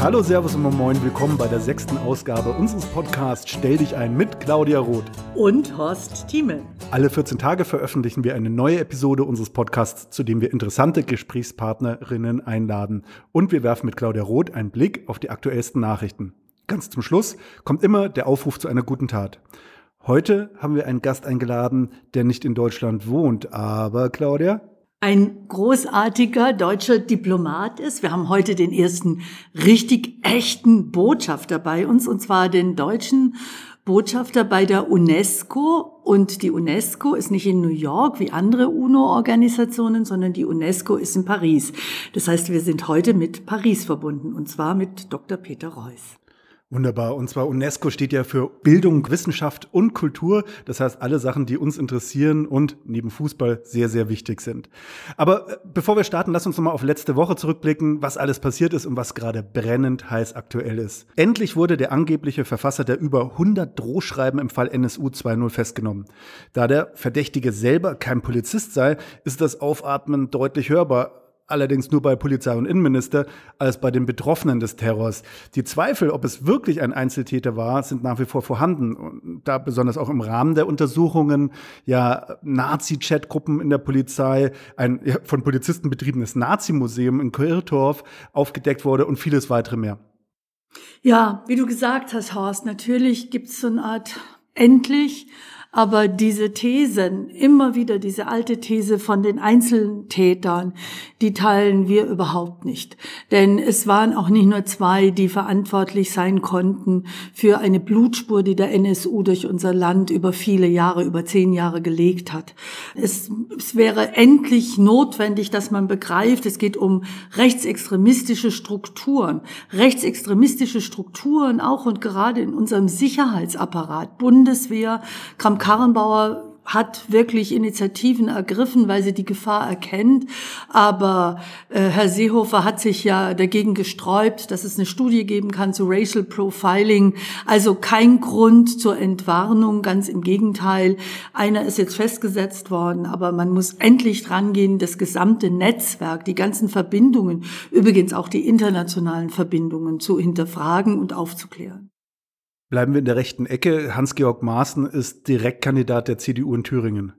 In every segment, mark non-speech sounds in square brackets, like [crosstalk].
Hallo, Servus und Moin, willkommen bei der sechsten Ausgabe unseres Podcasts Stell dich ein mit Claudia Roth und Horst Thieme. Alle 14 Tage veröffentlichen wir eine neue Episode unseres Podcasts, zu dem wir interessante Gesprächspartnerinnen einladen. Und wir werfen mit Claudia Roth einen Blick auf die aktuellsten Nachrichten. Ganz zum Schluss kommt immer der Aufruf zu einer guten Tat. Heute haben wir einen Gast eingeladen, der nicht in Deutschland wohnt, aber Claudia? Ein großartiger deutscher Diplomat ist. Wir haben heute den ersten richtig echten Botschafter bei uns, und zwar den deutschen Botschafter bei der UNESCO. Und die UNESCO ist nicht in New York wie andere UNO-Organisationen, sondern die UNESCO ist in Paris. Das heißt, wir sind heute mit Paris verbunden, und zwar mit Dr. Peter Reuss. Wunderbar. Und zwar UNESCO steht ja für Bildung, Wissenschaft und Kultur. Das heißt, alle Sachen, die uns interessieren und neben Fußball sehr, sehr wichtig sind. Aber äh, bevor wir starten, lass uns nochmal auf letzte Woche zurückblicken, was alles passiert ist und was gerade brennend heiß aktuell ist. Endlich wurde der angebliche Verfasser der über 100 Drohschreiben im Fall NSU 2.0 festgenommen. Da der Verdächtige selber kein Polizist sei, ist das Aufatmen deutlich hörbar allerdings nur bei Polizei und Innenminister, als bei den Betroffenen des Terrors. Die Zweifel, ob es wirklich ein Einzeltäter war, sind nach wie vor vorhanden. Und da besonders auch im Rahmen der Untersuchungen ja Nazi-Chat-Gruppen in der Polizei, ein ja, von Polizisten betriebenes Nazi-Museum in Kirchdorf aufgedeckt wurde und vieles weitere mehr. Ja, wie du gesagt hast, Horst, natürlich gibt es so eine Art endlich aber diese Thesen, immer wieder diese alte These von den Einzeltätern, die teilen wir überhaupt nicht. Denn es waren auch nicht nur zwei, die verantwortlich sein konnten für eine Blutspur, die der NSU durch unser Land über viele Jahre, über zehn Jahre gelegt hat. Es, es wäre endlich notwendig, dass man begreift, es geht um rechtsextremistische Strukturen. Rechtsextremistische Strukturen auch und gerade in unserem Sicherheitsapparat, Bundeswehr, Kramp-Karrenbauer hat wirklich Initiativen ergriffen, weil sie die Gefahr erkennt. Aber äh, Herr Seehofer hat sich ja dagegen gesträubt, dass es eine Studie geben kann zu Racial Profiling. Also kein Grund zur Entwarnung, ganz im Gegenteil. Einer ist jetzt festgesetzt worden, aber man muss endlich drangehen, das gesamte Netzwerk, die ganzen Verbindungen, übrigens auch die internationalen Verbindungen zu hinterfragen und aufzuklären. Bleiben wir in der rechten Ecke. Hans-Georg Maaßen ist Direktkandidat der CDU in Thüringen.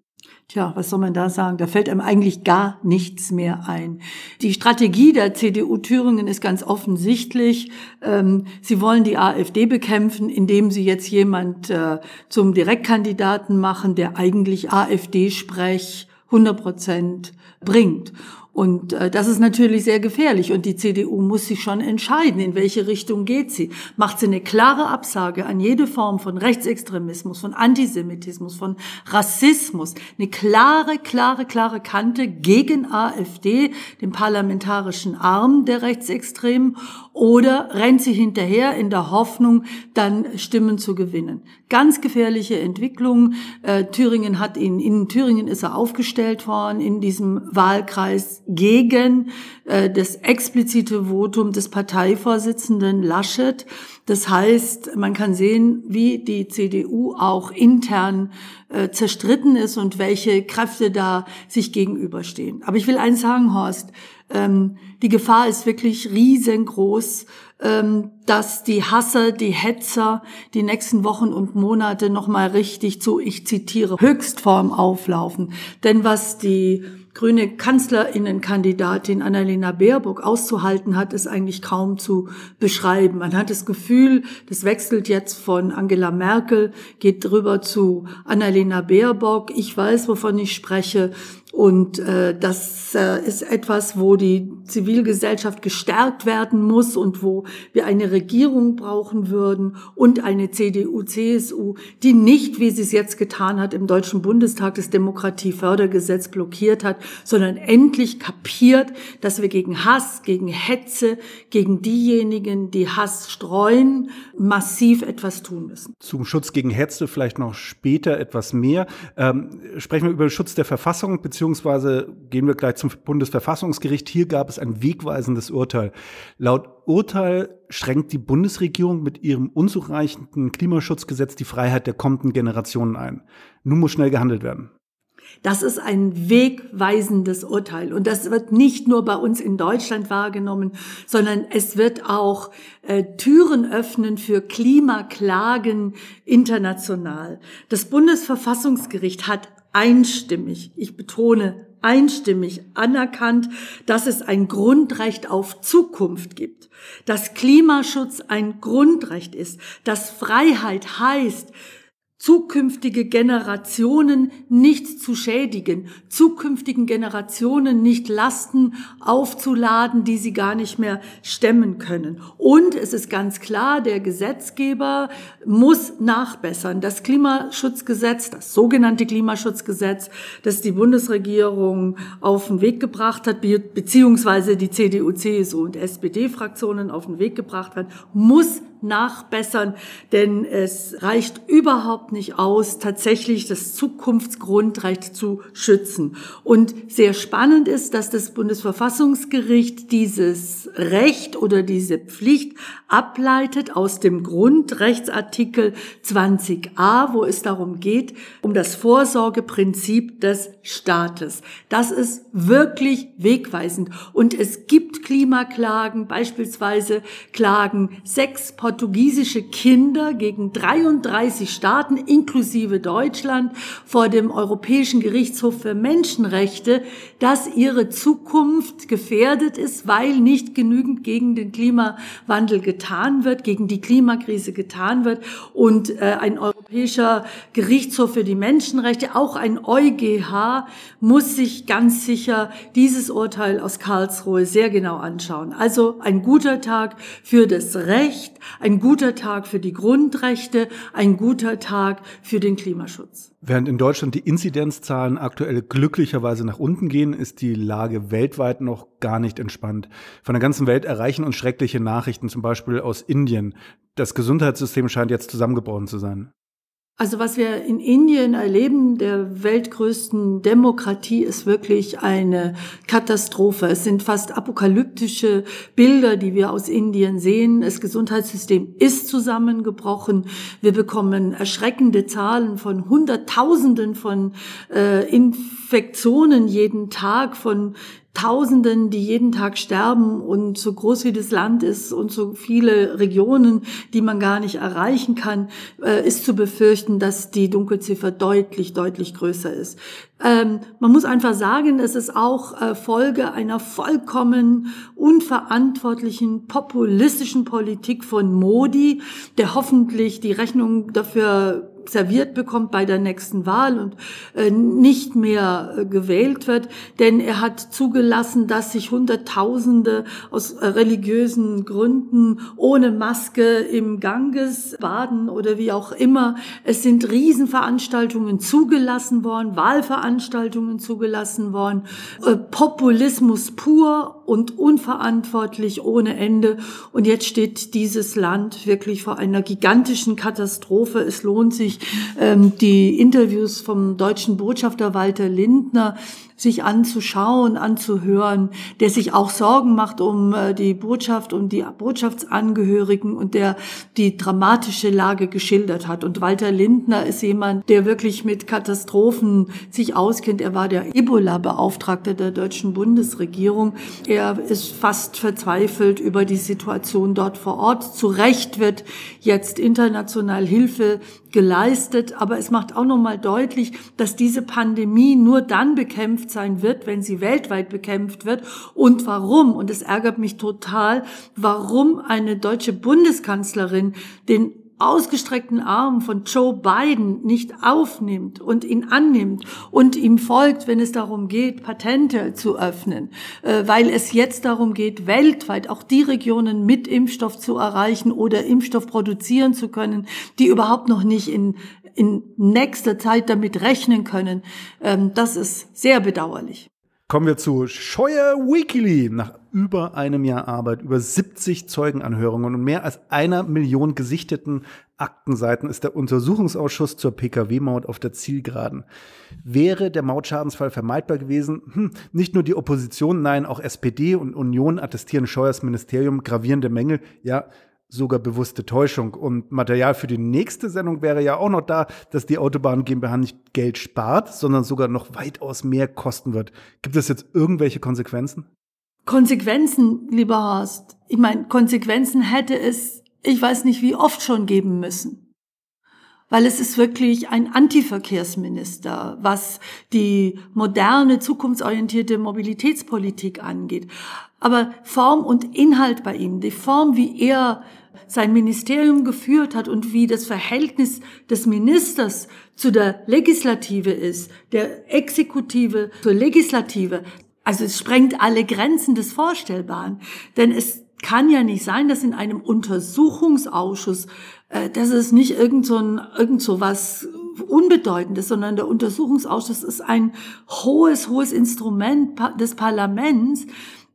Tja, was soll man da sagen? Da fällt einem eigentlich gar nichts mehr ein. Die Strategie der CDU Thüringen ist ganz offensichtlich. Ähm, sie wollen die AfD bekämpfen, indem sie jetzt jemand äh, zum Direktkandidaten machen, der eigentlich AfD-Sprech 100 Prozent bringt. Und äh, das ist natürlich sehr gefährlich. Und die CDU muss sich schon entscheiden, in welche Richtung geht sie. Macht sie eine klare Absage an jede Form von Rechtsextremismus, von Antisemitismus, von Rassismus. Eine klare, klare, klare Kante gegen AfD, den parlamentarischen Arm der Rechtsextremen. Oder rennt sie hinterher in der Hoffnung, dann Stimmen zu gewinnen. Ganz gefährliche Entwicklung. Äh, Thüringen hat ihn, in Thüringen ist er aufgestellt worden in diesem Wahlkreis gegen äh, das explizite Votum des Parteivorsitzenden Laschet. Das heißt, man kann sehen, wie die CDU auch intern äh, zerstritten ist und welche Kräfte da sich gegenüberstehen. Aber ich will eins sagen, Horst, ähm, die Gefahr ist wirklich riesengroß, ähm, dass die Hasser, die Hetzer die nächsten Wochen und Monate nochmal richtig zu, ich zitiere, Höchstform auflaufen. Denn was die grüne Kanzlerinnenkandidatin Annalena Baerbock auszuhalten hat, ist eigentlich kaum zu beschreiben. Man hat das Gefühl, das wechselt jetzt von Angela Merkel, geht drüber zu Annalena Baerbock. Ich weiß, wovon ich spreche. Und äh, das äh, ist etwas, wo die Zivilgesellschaft gestärkt werden muss und wo wir eine Regierung brauchen würden und eine CDU, CSU, die nicht, wie sie es jetzt getan hat, im Deutschen Bundestag das Demokratiefördergesetz blockiert hat, sondern endlich kapiert, dass wir gegen Hass, gegen Hetze, gegen diejenigen, die Hass streuen, massiv etwas tun müssen. Zum Schutz gegen Hetze vielleicht noch später etwas mehr. Ähm, sprechen wir über den Schutz der Verfassung beziehungsweise gehen wir gleich zum Bundesverfassungsgericht. Hier gab es ein wegweisendes Urteil. Laut Urteil schränkt die Bundesregierung mit ihrem unzureichenden Klimaschutzgesetz die Freiheit der kommenden Generationen ein. Nun muss schnell gehandelt werden. Das ist ein wegweisendes Urteil. Und das wird nicht nur bei uns in Deutschland wahrgenommen, sondern es wird auch äh, Türen öffnen für Klimaklagen international. Das Bundesverfassungsgericht hat einstimmig, ich betone einstimmig anerkannt, dass es ein Grundrecht auf Zukunft gibt, dass Klimaschutz ein Grundrecht ist, dass Freiheit heißt, zukünftige Generationen nicht zu schädigen, zukünftigen Generationen nicht Lasten aufzuladen, die sie gar nicht mehr stemmen können. Und es ist ganz klar, der Gesetzgeber muss nachbessern. Das Klimaschutzgesetz, das sogenannte Klimaschutzgesetz, das die Bundesregierung auf den Weg gebracht hat, beziehungsweise die CDU, CSU und SPD-Fraktionen auf den Weg gebracht hat, muss nachbessern, denn es reicht überhaupt nicht aus, tatsächlich das Zukunftsgrundrecht zu schützen. Und sehr spannend ist, dass das Bundesverfassungsgericht dieses Recht oder diese Pflicht ableitet aus dem Grundrechtsartikel 20a, wo es darum geht, um das Vorsorgeprinzip des Staates. Das ist wirklich wegweisend. Und es gibt Klimaklagen, beispielsweise Klagen sechs portugiesische Kinder gegen 33 Staaten inklusive Deutschland vor dem Europäischen Gerichtshof für Menschenrechte, dass ihre Zukunft gefährdet ist, weil nicht genügend gegen den Klimawandel getan wird, gegen die Klimakrise getan wird und äh, ein Europäischer Gerichtshof für die Menschenrechte, auch ein EuGH, muss sich ganz sicher dieses Urteil aus Karlsruhe sehr genau anschauen. Also ein guter Tag für das Recht, ein guter Tag für die Grundrechte, ein guter Tag für den Klimaschutz. Während in Deutschland die Inzidenzzahlen aktuell glücklicherweise nach unten gehen, ist die Lage weltweit noch gar nicht entspannt. Von der ganzen Welt erreichen uns schreckliche Nachrichten, zum Beispiel aus Indien. Das Gesundheitssystem scheint jetzt zusammengebrochen zu sein. Also was wir in Indien erleben, der weltgrößten Demokratie, ist wirklich eine Katastrophe. Es sind fast apokalyptische Bilder, die wir aus Indien sehen. Das Gesundheitssystem ist zusammengebrochen. Wir bekommen erschreckende Zahlen von Hunderttausenden von äh, Infektionen jeden Tag, von Tausenden, die jeden Tag sterben und so groß wie das Land ist und so viele Regionen, die man gar nicht erreichen kann, äh, ist zu befürchten, dass die Dunkelziffer deutlich, deutlich größer ist. Ähm, man muss einfach sagen, es ist auch äh, Folge einer vollkommen unverantwortlichen populistischen Politik von Modi, der hoffentlich die Rechnung dafür serviert bekommt bei der nächsten Wahl und äh, nicht mehr äh, gewählt wird, denn er hat zugelassen, dass sich Hunderttausende aus äh, religiösen Gründen ohne Maske im Ganges baden oder wie auch immer. Es sind Riesenveranstaltungen zugelassen worden, Wahlveranstaltungen zugelassen worden, Populismus pur und unverantwortlich ohne Ende. Und jetzt steht dieses Land wirklich vor einer gigantischen Katastrophe. Es lohnt sich, ähm, die Interviews vom deutschen Botschafter Walter Lindner sich anzuschauen, anzuhören, der sich auch Sorgen macht um äh, die Botschaft, um die Botschaftsangehörigen und der die dramatische Lage geschildert hat. Und Walter Lindner ist jemand, der wirklich mit Katastrophen sich auskennt. Er war der Ebola-Beauftragte der deutschen Bundesregierung. Er ist fast verzweifelt über die Situation dort vor Ort. Zu Recht wird jetzt international Hilfe geleistet, aber es macht auch nochmal deutlich, dass diese Pandemie nur dann bekämpft sein wird, wenn sie weltweit bekämpft wird. Und warum? Und es ärgert mich total, warum eine deutsche Bundeskanzlerin den ausgestreckten Arm von Joe Biden nicht aufnimmt und ihn annimmt und ihm folgt, wenn es darum geht, Patente zu öffnen, äh, weil es jetzt darum geht, weltweit auch die Regionen mit Impfstoff zu erreichen oder Impfstoff produzieren zu können, die überhaupt noch nicht in, in nächster Zeit damit rechnen können. Ähm, das ist sehr bedauerlich. Kommen wir zu Scheuer Weekly. Nach über einem Jahr Arbeit, über 70 Zeugenanhörungen und mehr als einer Million gesichteten Aktenseiten ist der Untersuchungsausschuss zur Pkw-Maut auf der Zielgeraden. Wäre der Mautschadensfall vermeidbar gewesen? Hm, nicht nur die Opposition, nein, auch SPD und Union attestieren Scheuers Ministerium gravierende Mängel. Ja, sogar bewusste Täuschung. Und Material für die nächste Sendung wäre ja auch noch da, dass die Autobahn GmbH nicht Geld spart, sondern sogar noch weitaus mehr kosten wird. Gibt es jetzt irgendwelche Konsequenzen? Konsequenzen, lieber Horst. Ich meine, Konsequenzen hätte es, ich weiß nicht wie oft schon geben müssen weil es ist wirklich ein Antiverkehrsminister, was die moderne, zukunftsorientierte Mobilitätspolitik angeht. Aber Form und Inhalt bei ihm, die Form, wie er sein Ministerium geführt hat und wie das Verhältnis des Ministers zu der Legislative ist, der Exekutive zur Legislative, also es sprengt alle Grenzen des Vorstellbaren. Denn es kann ja nicht sein, dass in einem Untersuchungsausschuss, äh, dass es nicht irgend so, ein, irgend so was Unbedeutendes, sondern der Untersuchungsausschuss ist ein hohes, hohes Instrument des Parlaments.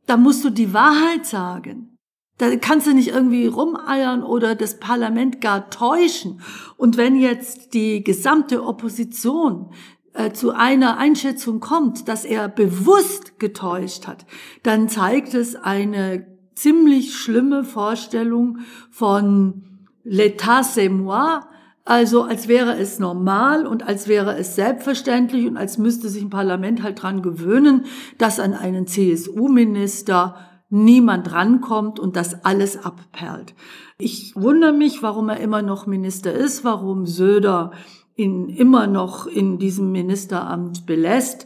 Da musst du die Wahrheit sagen. Da kannst du nicht irgendwie rumeiern oder das Parlament gar täuschen. Und wenn jetzt die gesamte Opposition äh, zu einer Einschätzung kommt, dass er bewusst getäuscht hat, dann zeigt es eine ziemlich schlimme Vorstellung von l'état c'est moi, also als wäre es normal und als wäre es selbstverständlich und als müsste sich ein Parlament halt dran gewöhnen, dass an einen CSU-Minister niemand rankommt und das alles abperlt. Ich wundere mich, warum er immer noch Minister ist, warum Söder ihn immer noch in diesem Ministeramt belässt.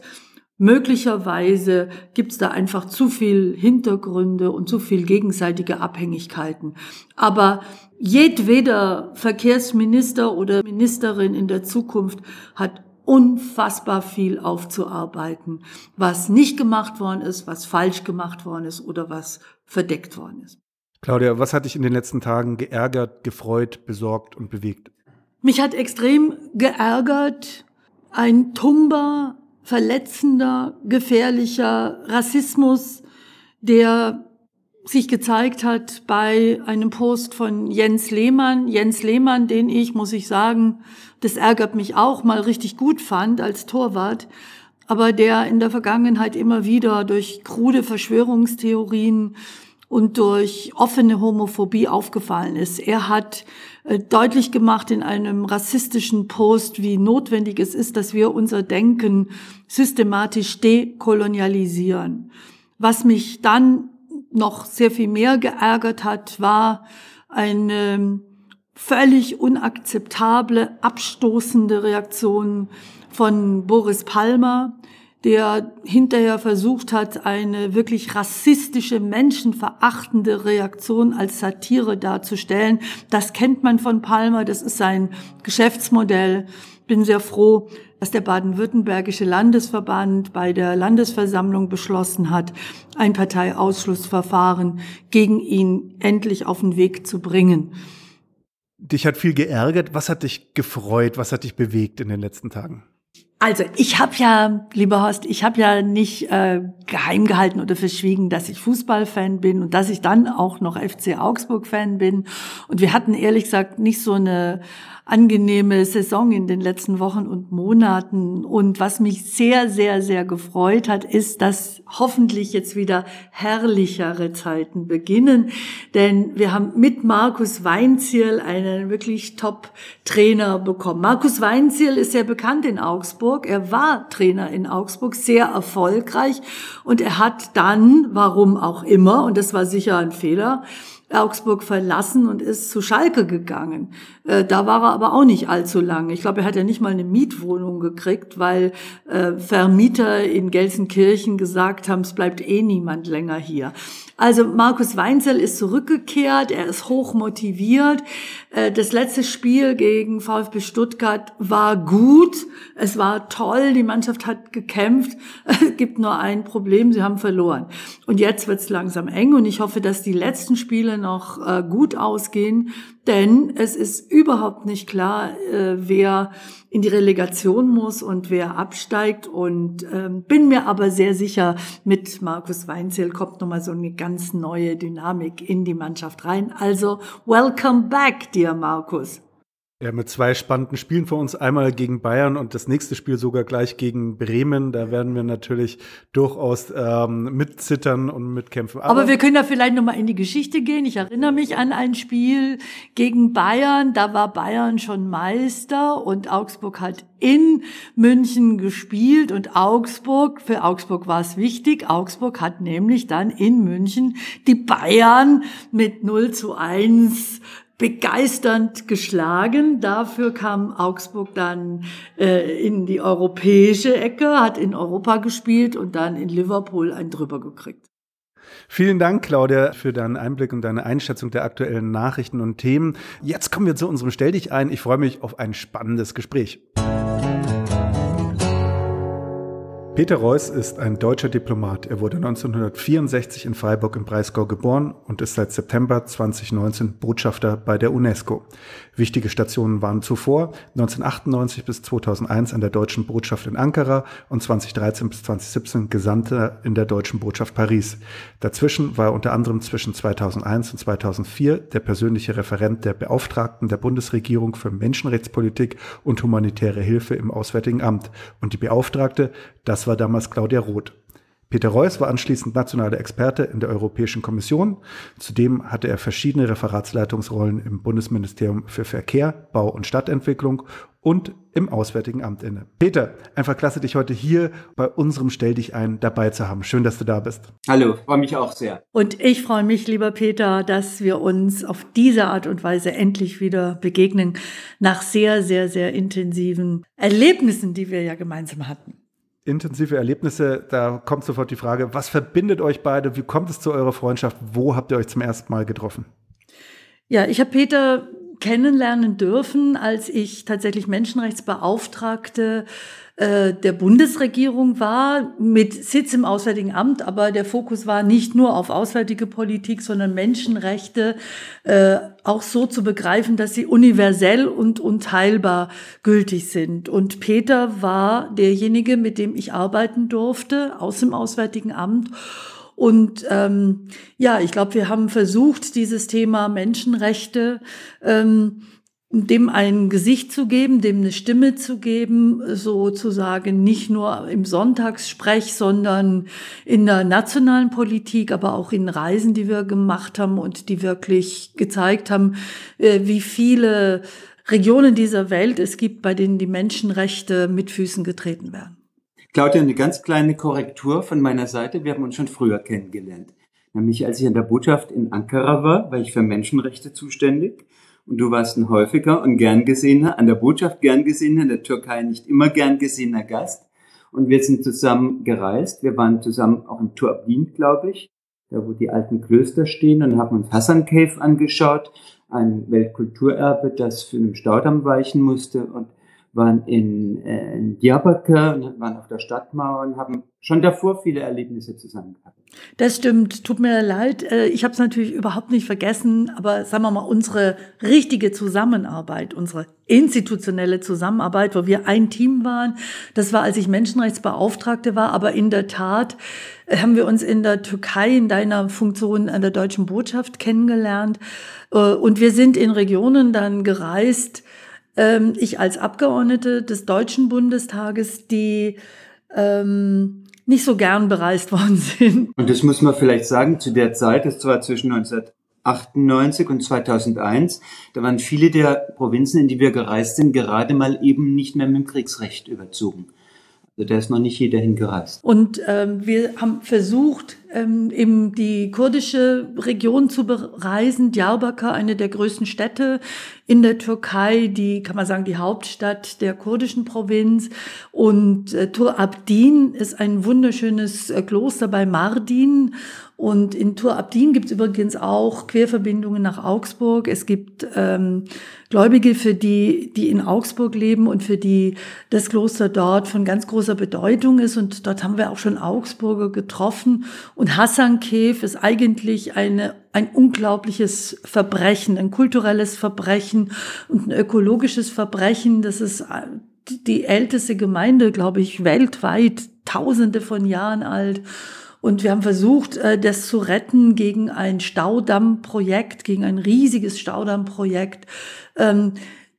Möglicherweise gibt es da einfach zu viel Hintergründe und zu viel gegenseitige Abhängigkeiten. Aber jedweder Verkehrsminister oder Ministerin in der Zukunft hat unfassbar viel aufzuarbeiten, was nicht gemacht worden ist, was falsch gemacht worden ist oder was verdeckt worden ist. Claudia, was hat dich in den letzten Tagen geärgert, gefreut, besorgt und bewegt? Mich hat extrem geärgert ein tumber, verletzender, gefährlicher Rassismus, der sich gezeigt hat bei einem Post von Jens Lehmann. Jens Lehmann, den ich, muss ich sagen, das ärgert mich auch, mal richtig gut fand als Torwart, aber der in der Vergangenheit immer wieder durch krude Verschwörungstheorien und durch offene Homophobie aufgefallen ist. Er hat äh, deutlich gemacht in einem rassistischen Post, wie notwendig es ist, dass wir unser Denken systematisch dekolonialisieren. Was mich dann noch sehr viel mehr geärgert hat, war eine völlig unakzeptable, abstoßende Reaktion von Boris Palmer, der hinterher versucht hat, eine wirklich rassistische, menschenverachtende Reaktion als Satire darzustellen. Das kennt man von Palmer, das ist sein Geschäftsmodell. Bin sehr froh, dass der baden-württembergische Landesverband bei der Landesversammlung beschlossen hat, ein Parteiausschlussverfahren gegen ihn endlich auf den Weg zu bringen. Dich hat viel geärgert. Was hat dich gefreut? Was hat dich bewegt in den letzten Tagen? Also ich habe ja, lieber Horst, ich habe ja nicht äh, geheim gehalten oder verschwiegen, dass ich Fußballfan bin und dass ich dann auch noch FC Augsburg-Fan bin. Und wir hatten ehrlich gesagt nicht so eine angenehme Saison in den letzten Wochen und Monaten. Und was mich sehr, sehr, sehr gefreut hat, ist, dass hoffentlich jetzt wieder herrlichere Zeiten beginnen. Denn wir haben mit Markus Weinziel einen wirklich Top-Trainer bekommen. Markus Weinziel ist sehr bekannt in Augsburg. Er war Trainer in Augsburg, sehr erfolgreich. Und er hat dann, warum auch immer, und das war sicher ein Fehler, Augsburg verlassen und ist zu Schalke gegangen. Äh, da war er aber auch nicht allzu lange. Ich glaube, er hat ja nicht mal eine Mietwohnung gekriegt, weil äh, Vermieter in Gelsenkirchen gesagt haben, es bleibt eh niemand länger hier. Also Markus Weinzel ist zurückgekehrt, er ist hoch motiviert. Äh, das letzte Spiel gegen VfB Stuttgart war gut, es war toll, die Mannschaft hat gekämpft. [laughs] Es gibt nur ein Problem, sie haben verloren. Und jetzt wird es langsam eng und ich hoffe, dass die letzten Spiele noch äh, gut ausgehen, denn es ist überhaupt nicht klar, äh, wer in die Relegation muss und wer absteigt. Und ähm, bin mir aber sehr sicher, mit Markus Weinzel kommt nochmal so eine ganz neue Dynamik in die Mannschaft rein. Also, welcome back, dear Markus. Ja, mit zwei spannenden Spielen vor uns. Einmal gegen Bayern und das nächste Spiel sogar gleich gegen Bremen. Da werden wir natürlich durchaus ähm, mitzittern und mitkämpfen. Aber, Aber wir können da vielleicht nochmal in die Geschichte gehen. Ich erinnere mich an ein Spiel gegen Bayern. Da war Bayern schon Meister und Augsburg hat in München gespielt und Augsburg, für Augsburg war es wichtig. Augsburg hat nämlich dann in München die Bayern mit 0 zu 1 begeisternd geschlagen. Dafür kam Augsburg dann äh, in die europäische Ecke, hat in Europa gespielt und dann in Liverpool ein drüber gekriegt. Vielen Dank, Claudia, für deinen Einblick und deine Einschätzung der aktuellen Nachrichten und Themen. Jetzt kommen wir zu unserem Stell dich ein. Ich freue mich auf ein spannendes Gespräch. Peter Reuss ist ein deutscher Diplomat. Er wurde 1964 in Freiburg im Breisgau geboren und ist seit September 2019 Botschafter bei der UNESCO. Wichtige Stationen waren zuvor 1998 bis 2001 an der deutschen Botschaft in Ankara und 2013 bis 2017 Gesandter in der deutschen Botschaft Paris. Dazwischen war er unter anderem zwischen 2001 und 2004 der persönliche Referent der Beauftragten der Bundesregierung für Menschenrechtspolitik und humanitäre Hilfe im Auswärtigen Amt und die Beauftragte, das war damals Claudia Roth. Peter Reuss war anschließend nationaler Experte in der Europäischen Kommission. Zudem hatte er verschiedene Referatsleitungsrollen im Bundesministerium für Verkehr, Bau und Stadtentwicklung und im Auswärtigen Amt inne. Peter, einfach klasse, dich heute hier bei unserem Stell dich ein dabei zu haben. Schön, dass du da bist. Hallo, freue mich auch sehr. Und ich freue mich, lieber Peter, dass wir uns auf diese Art und Weise endlich wieder begegnen, nach sehr, sehr, sehr intensiven Erlebnissen, die wir ja gemeinsam hatten intensive Erlebnisse, da kommt sofort die Frage, was verbindet euch beide? Wie kommt es zu eurer Freundschaft? Wo habt ihr euch zum ersten Mal getroffen? Ja, ich habe Peter kennenlernen dürfen, als ich tatsächlich Menschenrechtsbeauftragte äh, der Bundesregierung war, mit Sitz im Auswärtigen Amt, aber der Fokus war nicht nur auf auswärtige Politik, sondern Menschenrechte äh, auch so zu begreifen, dass sie universell und unteilbar gültig sind. Und Peter war derjenige, mit dem ich arbeiten durfte aus dem Auswärtigen Amt. Und ähm, ja, ich glaube, wir haben versucht, dieses Thema Menschenrechte ähm, dem ein Gesicht zu geben, dem eine Stimme zu geben, sozusagen nicht nur im Sonntagssprech, sondern in der nationalen Politik, aber auch in Reisen, die wir gemacht haben und die wirklich gezeigt haben, äh, wie viele Regionen dieser Welt es gibt, bei denen die Menschenrechte mit Füßen getreten werden. Claudia, eine ganz kleine Korrektur von meiner Seite. Wir haben uns schon früher kennengelernt. Nämlich als ich in der Botschaft in Ankara war, war ich für Menschenrechte zuständig. Und du warst ein häufiger und gern gesehener, an der Botschaft gern gesehener, in der Türkei nicht immer gern gesehener Gast. Und wir sind zusammen gereist. Wir waren zusammen auch im Turbin, glaube ich, da wo die alten Klöster stehen und haben uns Hassan Cave angeschaut, ein Weltkulturerbe, das für einen Staudamm weichen musste und waren in, äh, in Diyarbakir und waren auf der Stadtmauer und haben schon davor viele Erlebnisse zusammen gehabt. Das stimmt. Tut mir leid. Äh, ich habe es natürlich überhaupt nicht vergessen, aber sagen wir mal, unsere richtige Zusammenarbeit, unsere institutionelle Zusammenarbeit, wo wir ein Team waren, das war, als ich Menschenrechtsbeauftragte war. Aber in der Tat äh, haben wir uns in der Türkei in deiner Funktion an der deutschen Botschaft kennengelernt. Äh, und wir sind in Regionen dann gereist, ähm, ich als Abgeordnete des Deutschen Bundestages, die ähm, nicht so gern bereist worden [laughs] sind. Und das muss man vielleicht sagen, zu der Zeit, das war zwischen 1998 und 2001, da waren viele der Provinzen, in die wir gereist sind, gerade mal eben nicht mehr mit dem Kriegsrecht überzogen. Also da ist noch nicht jeder hingereist. Und ähm, wir haben versucht, ähm, eben die kurdische Region zu bereisen. Diyarbakir, eine der größten Städte in der Türkei, die, kann man sagen, die Hauptstadt der kurdischen Provinz. Und äh, Tur Abdin ist ein wunderschönes äh, Kloster bei Mardin. Und in Tur Abdin gibt es übrigens auch Querverbindungen nach Augsburg. Es gibt ähm, Gläubige, für die, die in Augsburg leben und für die das Kloster dort von ganz großer Bedeutung ist. Und dort haben wir auch schon Augsburger getroffen. Hassan Kev ist eigentlich eine, ein unglaubliches Verbrechen, ein kulturelles Verbrechen und ein ökologisches Verbrechen. Das ist äh, die älteste Gemeinde, glaube ich, weltweit, tausende von Jahren alt. Und wir haben versucht, äh, das zu retten gegen ein Staudammprojekt, gegen ein riesiges Staudammprojekt.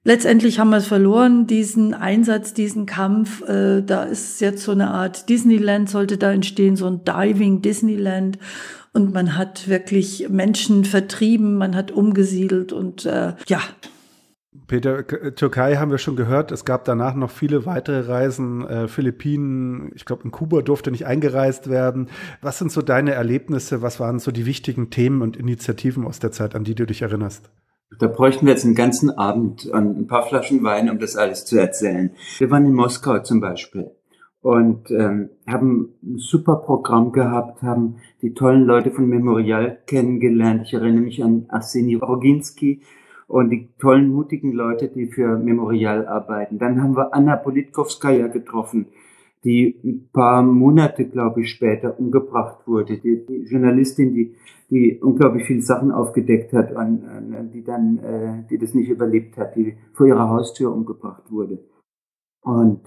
Letztendlich haben wir es verloren, diesen Einsatz, diesen Kampf. Äh, da ist jetzt so eine Art Disneyland, sollte da entstehen, so ein Diving Disneyland. Und man hat wirklich Menschen vertrieben, man hat umgesiedelt und äh, ja. Peter, Türkei haben wir schon gehört. Es gab danach noch viele weitere Reisen. Äh, Philippinen, ich glaube, in Kuba durfte nicht eingereist werden. Was sind so deine Erlebnisse? Was waren so die wichtigen Themen und Initiativen aus der Zeit, an die du dich erinnerst? Da bräuchten wir jetzt einen ganzen Abend und ein paar Flaschen Wein, um das alles zu erzählen. Wir waren in Moskau zum Beispiel und ähm, haben ein super Programm gehabt, haben die tollen Leute von Memorial kennengelernt. Ich erinnere mich an Arseni Roginski und die tollen, mutigen Leute, die für Memorial arbeiten. Dann haben wir Anna Politkovskaya getroffen, die ein paar Monate, glaube ich, später umgebracht wurde. Die, die Journalistin, die, die unglaublich viele Sachen aufgedeckt hat und, und die dann, äh, die das nicht überlebt hat, die vor ihrer Haustür umgebracht wurde. Und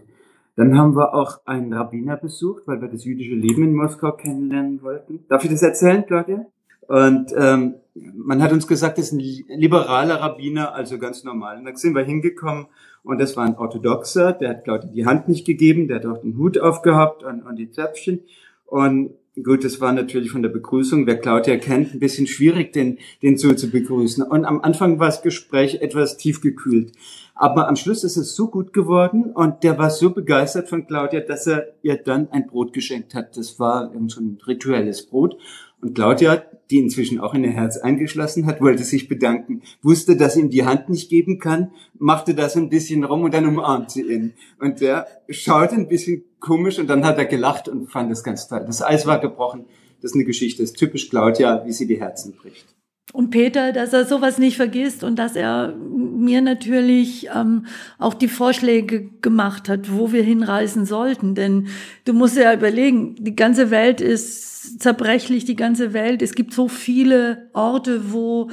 dann haben wir auch einen Rabbiner besucht, weil wir das jüdische Leben in Moskau kennenlernen wollten. Darf ich das erzählen, Claudia? Und ähm, man hat uns gesagt, das ist ein liberaler Rabbiner, also ganz normal. Und dann sind wir hingekommen und das war ein Orthodoxer, der hat, glaube die Hand nicht gegeben, der hat auch den Hut aufgehabt und, und die Zöpfchen. Und gut, das war natürlich von der Begrüßung, wer Claudia kennt, ein bisschen schwierig, den, den so zu begrüßen. Und am Anfang war das Gespräch etwas tiefgekühlt. Aber am Schluss ist es so gut geworden und der war so begeistert von Claudia, dass er ihr dann ein Brot geschenkt hat. Das war so ein rituelles Brot. Und Claudia, die inzwischen auch in ihr Herz eingeschlossen hat, wollte sich bedanken, wusste, dass ihm die Hand nicht geben kann, machte das ein bisschen rum und dann umarmt sie ihn. Und der schaute ein bisschen komisch und dann hat er gelacht und fand das ganz toll. Das Eis war gebrochen. Das ist eine Geschichte, das ist typisch Claudia, wie sie die Herzen bricht. Und Peter, dass er sowas nicht vergisst und dass er mir natürlich ähm, auch die Vorschläge gemacht hat, wo wir hinreisen sollten. Denn du musst ja überlegen, die ganze Welt ist zerbrechlich, die ganze Welt. Es gibt so viele Orte, wo,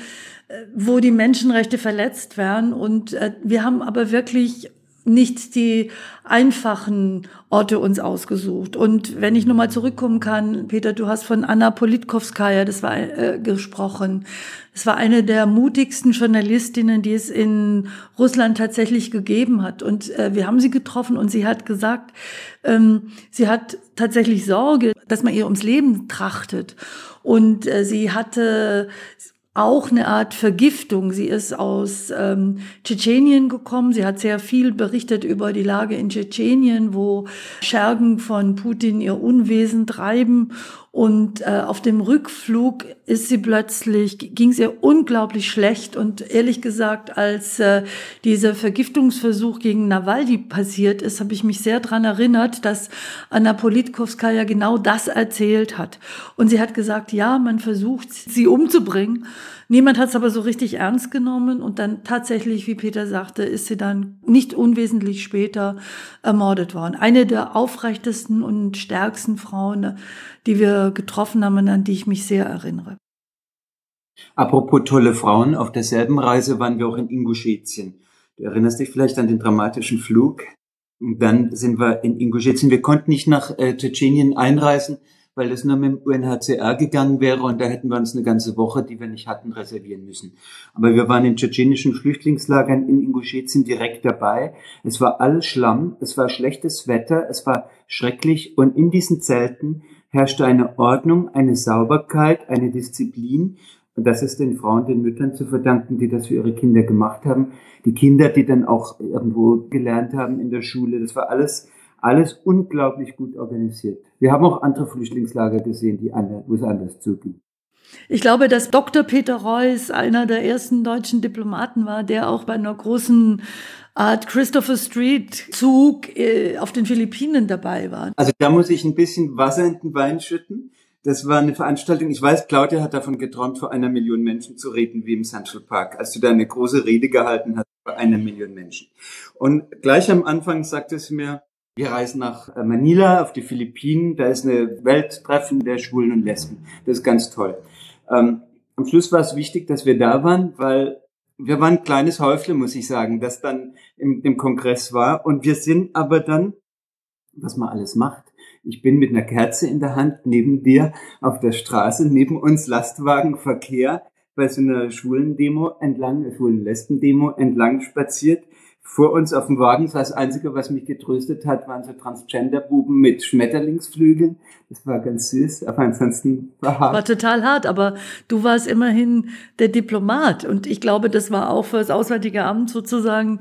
äh, wo die Menschenrechte verletzt werden. Und äh, wir haben aber wirklich nicht die einfachen Orte uns ausgesucht. Und wenn ich nochmal zurückkommen kann, Peter, du hast von Anna Politkovskaya, das war äh, gesprochen. Es war eine der mutigsten Journalistinnen, die es in Russland tatsächlich gegeben hat. Und äh, wir haben sie getroffen und sie hat gesagt, ähm, sie hat tatsächlich Sorge, dass man ihr ums Leben trachtet. Und äh, sie hatte auch eine Art Vergiftung. Sie ist aus ähm, Tschetschenien gekommen. Sie hat sehr viel berichtet über die Lage in Tschetschenien, wo Schergen von Putin ihr Unwesen treiben. Und äh, auf dem Rückflug ist sie plötzlich, ging es ihr unglaublich schlecht. Und ehrlich gesagt, als äh, dieser Vergiftungsversuch gegen Nawalny passiert ist, habe ich mich sehr dran erinnert, dass Anna Politkovskaya genau das erzählt hat. Und sie hat gesagt, ja, man versucht, sie umzubringen. Niemand hat es aber so richtig ernst genommen und dann tatsächlich, wie Peter sagte, ist sie dann nicht unwesentlich später ermordet worden. Eine der aufrechtesten und stärksten Frauen, die wir getroffen haben und an die ich mich sehr erinnere. Apropos tolle Frauen, auf derselben Reise waren wir auch in Ingushetien. Du erinnerst dich vielleicht an den dramatischen Flug? Und dann sind wir in Ingushetien. Wir konnten nicht nach äh, Tschetschenien einreisen, weil das nur mit dem UNHCR gegangen wäre und da hätten wir uns eine ganze Woche, die wir nicht hatten, reservieren müssen. Aber wir waren in tschetschenischen Flüchtlingslagern in Ingushetien direkt dabei. Es war alles Schlamm, es war schlechtes Wetter, es war schrecklich und in diesen Zelten herrschte eine Ordnung, eine Sauberkeit, eine Disziplin. Und das ist den Frauen, den Müttern zu verdanken, die das für ihre Kinder gemacht haben. Die Kinder, die dann auch irgendwo gelernt haben in der Schule. Das war alles alles unglaublich gut organisiert. Wir haben auch andere Flüchtlingslager gesehen, die anders, wo es anders zuging. Ich glaube, dass Dr. Peter Reuss einer der ersten deutschen Diplomaten war, der auch bei einer großen Art Christopher Street Zug äh, auf den Philippinen dabei war. Also da muss ich ein bisschen Wasser in den Wein schütten. Das war eine Veranstaltung, ich weiß, Claudia hat davon geträumt, vor einer Million Menschen zu reden, wie im Central Park, als du da eine große Rede gehalten hast vor einer Million Menschen. Und gleich am Anfang sagte sie mir, wir reisen nach äh, Manila auf die Philippinen. Da ist eine Welttreffen der Schwulen und Lesben. Das ist ganz toll. Ähm, am Schluss war es wichtig, dass wir da waren, weil wir waren ein kleines Häufle, muss ich sagen, das dann im, im Kongress war. Und wir sind aber dann, was man alles macht. Ich bin mit einer Kerze in der Hand neben dir auf der Straße, neben uns Lastwagenverkehr. bei so einer schwulen Demo entlang, schwulen Lesben Demo entlang spaziert vor uns auf dem Wagen. Das Einzige, was mich getröstet hat, waren so Transgender-Buben mit Schmetterlingsflügeln. Das war ganz süß, aber ansonsten war hart. War total hart, aber du warst immerhin der Diplomat. Und ich glaube, das war auch für das Auswärtige Amt sozusagen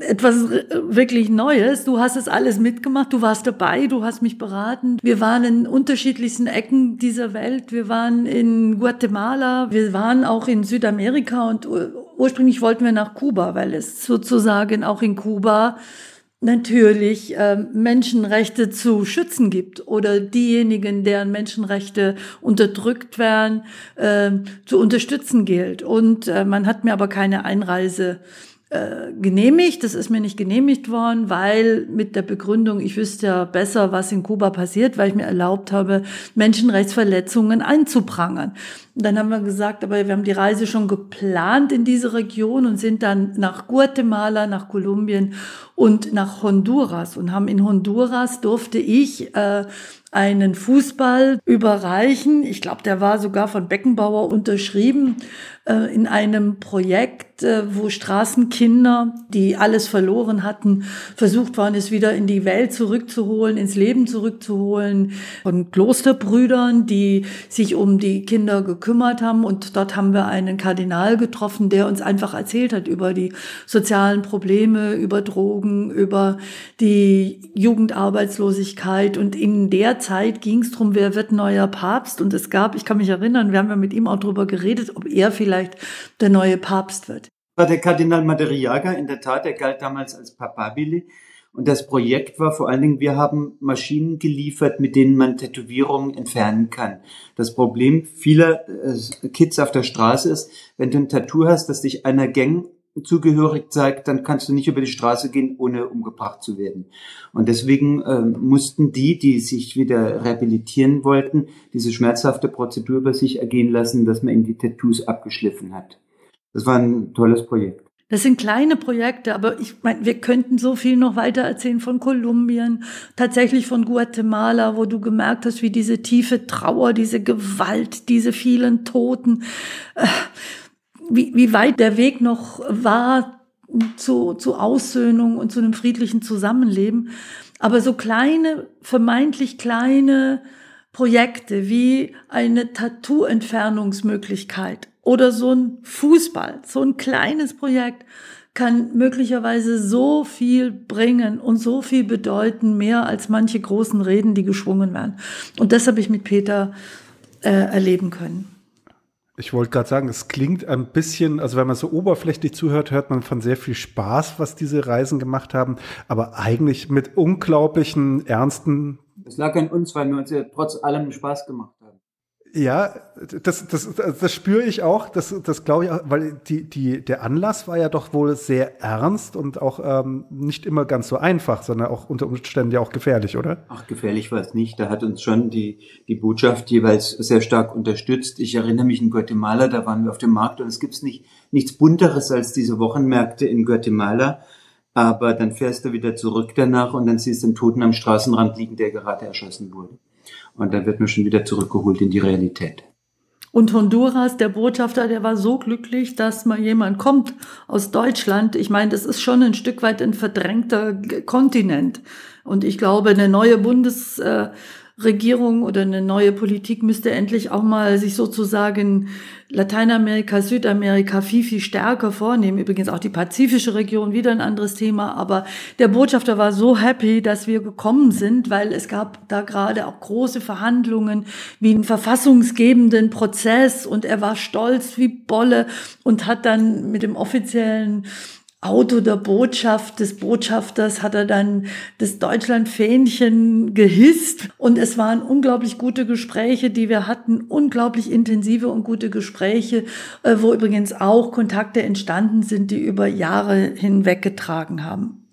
etwas wirklich Neues. Du hast es alles mitgemacht, du warst dabei, du hast mich beraten. Wir waren in unterschiedlichsten Ecken dieser Welt. Wir waren in Guatemala, wir waren auch in Südamerika und ursprünglich wollten wir nach Kuba, weil es sozusagen auch in Kuba natürlich äh, Menschenrechte zu schützen gibt oder diejenigen, deren Menschenrechte unterdrückt werden, äh, zu unterstützen gilt. Und äh, man hat mir aber keine Einreise äh, genehmigt. Das ist mir nicht genehmigt worden, weil mit der Begründung, ich wüsste ja besser, was in Kuba passiert, weil ich mir erlaubt habe, Menschenrechtsverletzungen einzuprangern. Und dann haben wir gesagt, aber wir haben die Reise schon geplant in diese Region und sind dann nach Guatemala, nach Kolumbien und nach Honduras und haben in Honduras durfte ich äh, einen Fußball überreichen. Ich glaube, der war sogar von Beckenbauer unterschrieben in einem Projekt, äh, wo Straßenkinder, die alles verloren hatten, versucht waren, es wieder in die Welt zurückzuholen, ins Leben zurückzuholen, von Klosterbrüdern, die sich um die Kinder gekümmert haben. Und dort haben wir einen Kardinal getroffen, der uns einfach erzählt hat über die sozialen Probleme, über Drogen, über die Jugendarbeitslosigkeit. Und in der Zeit ging es darum, wer wird neuer Papst. Und es gab, ich kann mich erinnern, wir haben ja mit ihm auch darüber geredet, ob er vielleicht vielleicht der neue Papst wird. War der Kardinal Madariaga in der Tat, der galt damals als Papabili. Und das Projekt war vor allen Dingen, wir haben Maschinen geliefert, mit denen man Tätowierungen entfernen kann. Das Problem vieler äh, Kids auf der Straße ist, wenn du ein Tattoo hast, das dich einer Gang zugehörig zeigt, dann kannst du nicht über die Straße gehen, ohne umgebracht zu werden. Und deswegen äh, mussten die, die sich wieder rehabilitieren wollten, diese schmerzhafte Prozedur über sich ergehen lassen, dass man ihnen die Tattoos abgeschliffen hat. Das war ein tolles Projekt. Das sind kleine Projekte, aber ich meine, wir könnten so viel noch weiter erzählen von Kolumbien, tatsächlich von Guatemala, wo du gemerkt hast, wie diese tiefe Trauer, diese Gewalt, diese vielen Toten, äh, wie, wie weit der Weg noch war zu, zu Aussöhnung und zu einem friedlichen Zusammenleben. Aber so kleine, vermeintlich kleine Projekte wie eine Tattoo-Entfernungsmöglichkeit oder so ein Fußball, so ein kleines Projekt kann möglicherweise so viel bringen und so viel bedeuten, mehr als manche großen Reden, die geschwungen werden. Und das habe ich mit Peter äh, erleben können. Ich wollte gerade sagen, es klingt ein bisschen, also wenn man so oberflächlich zuhört, hört man von sehr viel Spaß, was diese Reisen gemacht haben, aber eigentlich mit unglaublichen, ernsten. Es lag an uns, weil wir uns ja trotz allem Spaß gemacht ja, das, das, das spüre ich auch, das, das glaube ich auch, weil die, die, der Anlass war ja doch wohl sehr ernst und auch ähm, nicht immer ganz so einfach, sondern auch unter Umständen ja auch gefährlich, oder? Ach, gefährlich war es nicht. Da hat uns schon die, die Botschaft jeweils sehr stark unterstützt. Ich erinnere mich in Guatemala, da waren wir auf dem Markt und es gibt nicht, nichts Bunteres als diese Wochenmärkte in Guatemala. Aber dann fährst du wieder zurück danach und dann siehst du einen Toten am Straßenrand liegen, der gerade erschossen wurde. Und dann wird man schon wieder zurückgeholt in die Realität. Und Honduras, der Botschafter, der war so glücklich, dass mal jemand kommt aus Deutschland. Ich meine, das ist schon ein Stück weit ein verdrängter Kontinent. Und ich glaube, eine neue Bundes, äh, Regierung oder eine neue Politik müsste endlich auch mal sich sozusagen Lateinamerika, Südamerika viel, viel stärker vornehmen. Übrigens auch die pazifische Region, wieder ein anderes Thema. Aber der Botschafter war so happy, dass wir gekommen sind, weil es gab da gerade auch große Verhandlungen wie einen verfassungsgebenden Prozess und er war stolz wie Bolle und hat dann mit dem offiziellen Auto der Botschaft des Botschafters hat er dann das Deutschlandfähnchen gehisst und es waren unglaublich gute Gespräche, die wir hatten, unglaublich intensive und gute Gespräche, äh, wo übrigens auch Kontakte entstanden sind, die über Jahre hinweg getragen haben.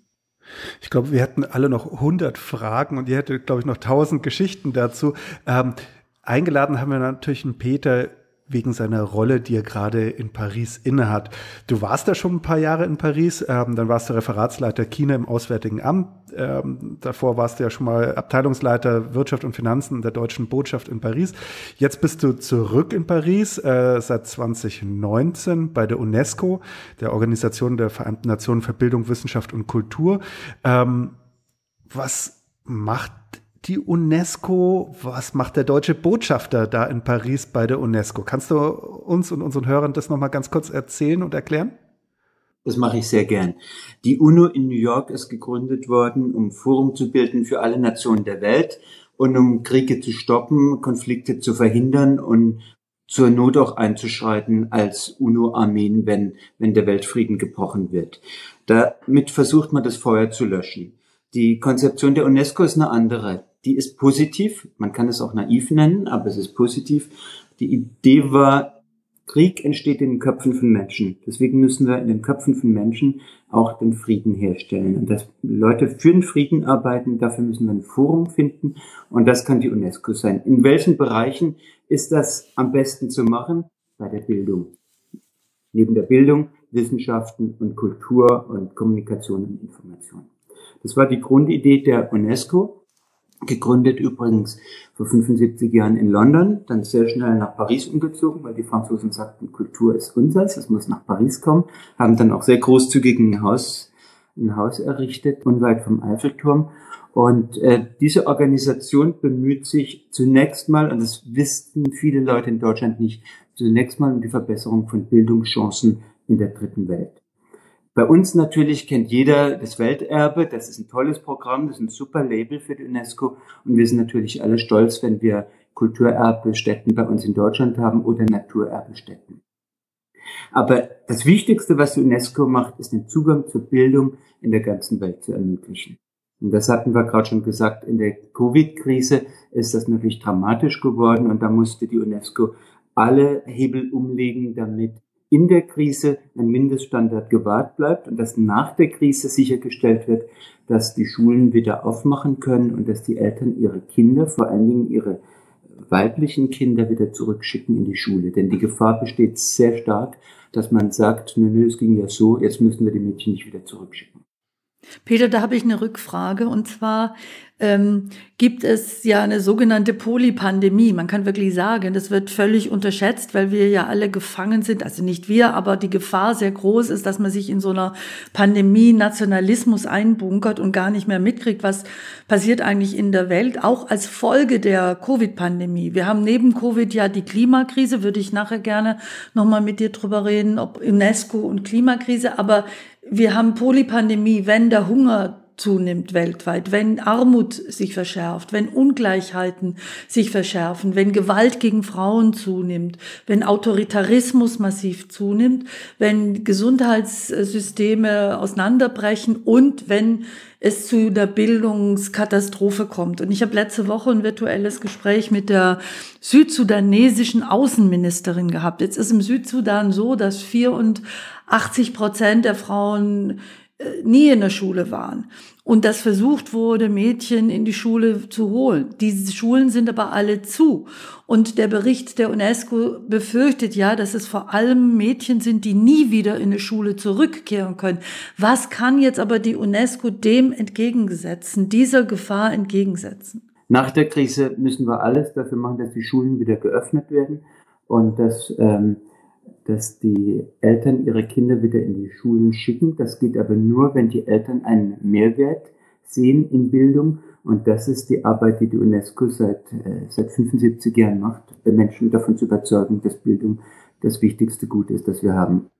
Ich glaube, wir hätten alle noch 100 Fragen und ihr hättet, glaube ich, noch 1000 Geschichten dazu. Ähm, eingeladen haben wir natürlich einen Peter wegen seiner Rolle, die er gerade in Paris innehat. Du warst da schon ein paar Jahre in Paris, ähm, dann warst du Referatsleiter China im Auswärtigen Amt. Ähm, davor warst du ja schon mal Abteilungsleiter Wirtschaft und Finanzen der deutschen Botschaft in Paris. Jetzt bist du zurück in Paris äh, seit 2019 bei der UNESCO, der Organisation der Vereinten Nationen für Bildung, Wissenschaft und Kultur. Ähm, was macht die UNESCO? Was macht der deutsche Botschafter da in Paris bei der UNESCO? Kannst du uns und unseren Hörern das nochmal ganz kurz erzählen und erklären? Das mache ich sehr gern. Die UNO in New York ist gegründet worden, um Forum zu bilden für alle Nationen der Welt und um Kriege zu stoppen, Konflikte zu verhindern und zur Not auch einzuschreiten als UNO-Armeen, wenn, wenn der Weltfrieden gebrochen wird. Damit versucht man das Feuer zu löschen. Die Konzeption der UNESCO ist eine andere die ist positiv. Man kann es auch naiv nennen, aber es ist positiv. Die Idee war, Krieg entsteht in den Köpfen von Menschen. Deswegen müssen wir in den Köpfen von Menschen auch den Frieden herstellen. Und dass Leute für den Frieden arbeiten, dafür müssen wir ein Forum finden. Und das kann die UNESCO sein. In welchen Bereichen ist das am besten zu machen? Bei der Bildung. Neben der Bildung, Wissenschaften und Kultur und Kommunikation und Information. Das war die Grundidee der UNESCO gegründet übrigens vor 75 Jahren in London, dann sehr schnell nach Paris umgezogen, weil die Franzosen sagten, Kultur ist unseres, es muss nach Paris kommen, haben dann auch sehr großzügig ein Haus, ein Haus errichtet, unweit vom Eiffelturm. Und äh, diese Organisation bemüht sich zunächst mal, und das wissen viele Leute in Deutschland nicht, zunächst mal um die Verbesserung von Bildungschancen in der dritten Welt. Bei uns natürlich kennt jeder das Welterbe. Das ist ein tolles Programm, das ist ein super Label für die UNESCO. Und wir sind natürlich alle stolz, wenn wir Kulturerbestätten bei uns in Deutschland haben oder Naturerbestätten. Aber das Wichtigste, was die UNESCO macht, ist den Zugang zur Bildung in der ganzen Welt zu ermöglichen. Und das hatten wir gerade schon gesagt, in der Covid-Krise ist das natürlich dramatisch geworden und da musste die UNESCO alle Hebel umlegen, damit in der Krise ein Mindeststandard gewahrt bleibt und dass nach der Krise sichergestellt wird, dass die Schulen wieder aufmachen können und dass die Eltern ihre Kinder, vor allen Dingen ihre weiblichen Kinder wieder zurückschicken in die Schule. Denn die Gefahr besteht sehr stark, dass man sagt, nö, nö, es ging ja so, jetzt müssen wir die Mädchen nicht wieder zurückschicken. Peter, da habe ich eine Rückfrage und zwar ähm, gibt es ja eine sogenannte Polypandemie. Man kann wirklich sagen, das wird völlig unterschätzt, weil wir ja alle gefangen sind. Also nicht wir, aber die Gefahr sehr groß ist, dass man sich in so einer Pandemie Nationalismus einbunkert und gar nicht mehr mitkriegt, was passiert eigentlich in der Welt, auch als Folge der Covid-Pandemie. Wir haben neben Covid ja die Klimakrise, würde ich nachher gerne nochmal mit dir drüber reden, ob UNESCO und Klimakrise, aber wir haben Polypandemie, wenn der Hunger zunimmt weltweit, wenn Armut sich verschärft, wenn Ungleichheiten sich verschärfen, wenn Gewalt gegen Frauen zunimmt, wenn Autoritarismus massiv zunimmt, wenn Gesundheitssysteme auseinanderbrechen und wenn es zu der Bildungskatastrophe kommt. Und ich habe letzte Woche ein virtuelles Gespräch mit der südsudanesischen Außenministerin gehabt. Jetzt ist im Südsudan so, dass 84 Prozent der Frauen nie in der Schule waren und dass versucht wurde, Mädchen in die Schule zu holen. Diese Schulen sind aber alle zu. Und der Bericht der UNESCO befürchtet ja, dass es vor allem Mädchen sind, die nie wieder in eine Schule zurückkehren können. Was kann jetzt aber die UNESCO dem entgegensetzen, dieser Gefahr entgegensetzen? Nach der Krise müssen wir alles dafür machen, dass die Schulen wieder geöffnet werden und dass ähm, dass die Eltern ihre Kinder wieder in die Schulen schicken. Das geht aber nur, wenn die Eltern einen Mehrwert sehen in Bildung. Und das ist die Arbeit, die die UNESCO seit, äh, seit 75 Jahren macht, Menschen davon zu überzeugen, dass Bildung das wichtigste Gut ist, das wir haben.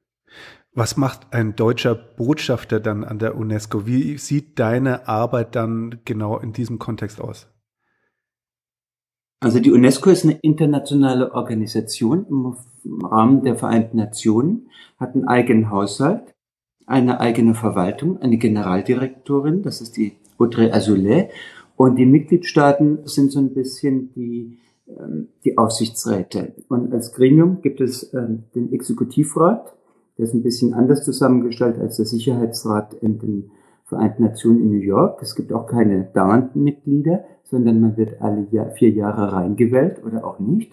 Was macht ein deutscher Botschafter dann an der UNESCO? Wie sieht deine Arbeit dann genau in diesem Kontext aus? Also die UNESCO ist eine internationale Organisation im Rahmen der Vereinten Nationen, hat einen eigenen Haushalt, eine eigene Verwaltung, eine Generaldirektorin, das ist die Audrey Azoulay, und die Mitgliedstaaten sind so ein bisschen die, ähm, die Aufsichtsräte. Und als Gremium gibt es ähm, den Exekutivrat, der ist ein bisschen anders zusammengestellt als der Sicherheitsrat in den Vereinten Nationen in New York. Es gibt auch keine dauernden Mitglieder, sondern man wird alle vier Jahre reingewählt oder auch nicht.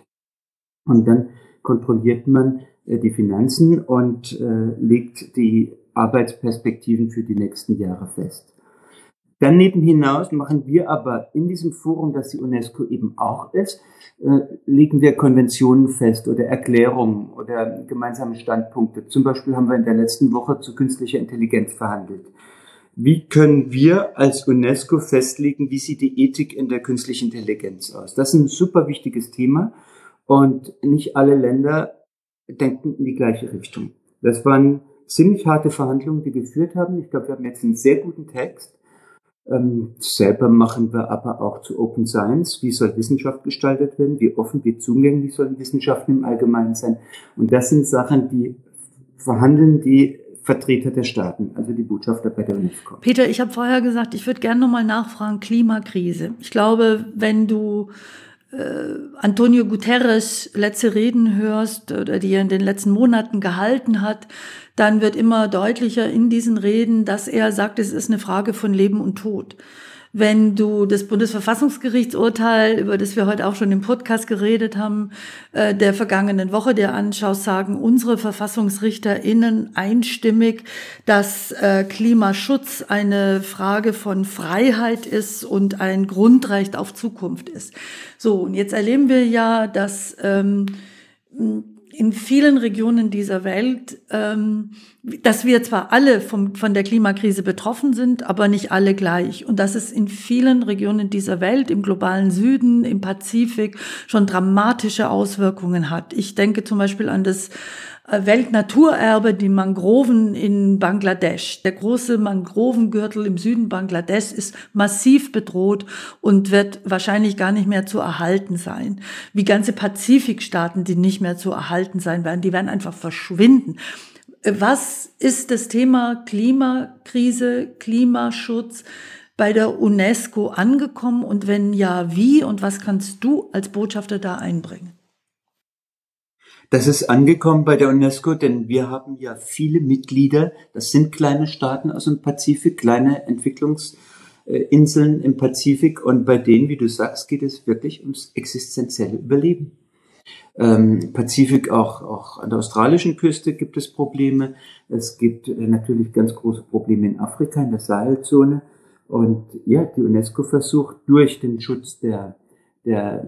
Und dann kontrolliert man äh, die Finanzen und äh, legt die Arbeitsperspektiven für die nächsten Jahre fest. Daneben hinaus machen wir aber in diesem Forum, das die UNESCO eben auch ist, äh, legen wir Konventionen fest oder Erklärungen oder gemeinsame Standpunkte. Zum Beispiel haben wir in der letzten Woche zu künstlicher Intelligenz verhandelt. Wie können wir als UNESCO festlegen, wie sieht die Ethik in der künstlichen Intelligenz aus? Das ist ein super wichtiges Thema und nicht alle Länder denken in die gleiche Richtung. Das waren ziemlich harte Verhandlungen, die geführt haben. Ich glaube, wir haben jetzt einen sehr guten Text. Ähm, selber machen wir aber auch zu Open Science. Wie soll Wissenschaft gestaltet werden? Wie offen, wie zugänglich sollen Wissenschaften im Allgemeinen sein? Und das sind Sachen, die verhandeln die Vertreter der Staaten, also die Botschafter bei der UNESCO. Peter, ich habe vorher gesagt, ich würde gerne nochmal nachfragen, Klimakrise. Ich glaube, wenn du Antonio Guterres letzte Reden hörst oder die er in den letzten Monaten gehalten hat, dann wird immer deutlicher in diesen Reden, dass er sagt, es ist eine Frage von Leben und Tod wenn du das Bundesverfassungsgerichtsurteil, über das wir heute auch schon im Podcast geredet haben, äh, der vergangenen Woche dir anschaust, sagen unsere VerfassungsrichterInnen einstimmig, dass äh, Klimaschutz eine Frage von Freiheit ist und ein Grundrecht auf Zukunft ist. So, und jetzt erleben wir ja, dass ähm, in vielen Regionen dieser Welt, ähm, dass wir zwar alle vom, von der Klimakrise betroffen sind, aber nicht alle gleich. Und dass es in vielen Regionen dieser Welt, im globalen Süden, im Pazifik, schon dramatische Auswirkungen hat. Ich denke zum Beispiel an das Weltnaturerbe, die Mangroven in Bangladesch. Der große Mangrovengürtel im Süden Bangladesch ist massiv bedroht und wird wahrscheinlich gar nicht mehr zu erhalten sein. Wie ganze Pazifikstaaten, die nicht mehr zu erhalten sein werden, die werden einfach verschwinden. Äh, was ist das Thema Klimakrise, Klimaschutz? bei der UNESCO angekommen und wenn ja, wie und was kannst du als Botschafter da einbringen? Das ist angekommen bei der UNESCO, denn wir haben ja viele Mitglieder. Das sind kleine Staaten aus dem Pazifik, kleine Entwicklungsinseln im Pazifik. Und bei denen, wie du sagst, geht es wirklich ums existenzielle Überleben. Ähm, Pazifik auch, auch an der australischen Küste gibt es Probleme. Es gibt äh, natürlich ganz große Probleme in Afrika, in der Sahelzone. Und ja, die UNESCO versucht durch den Schutz der, der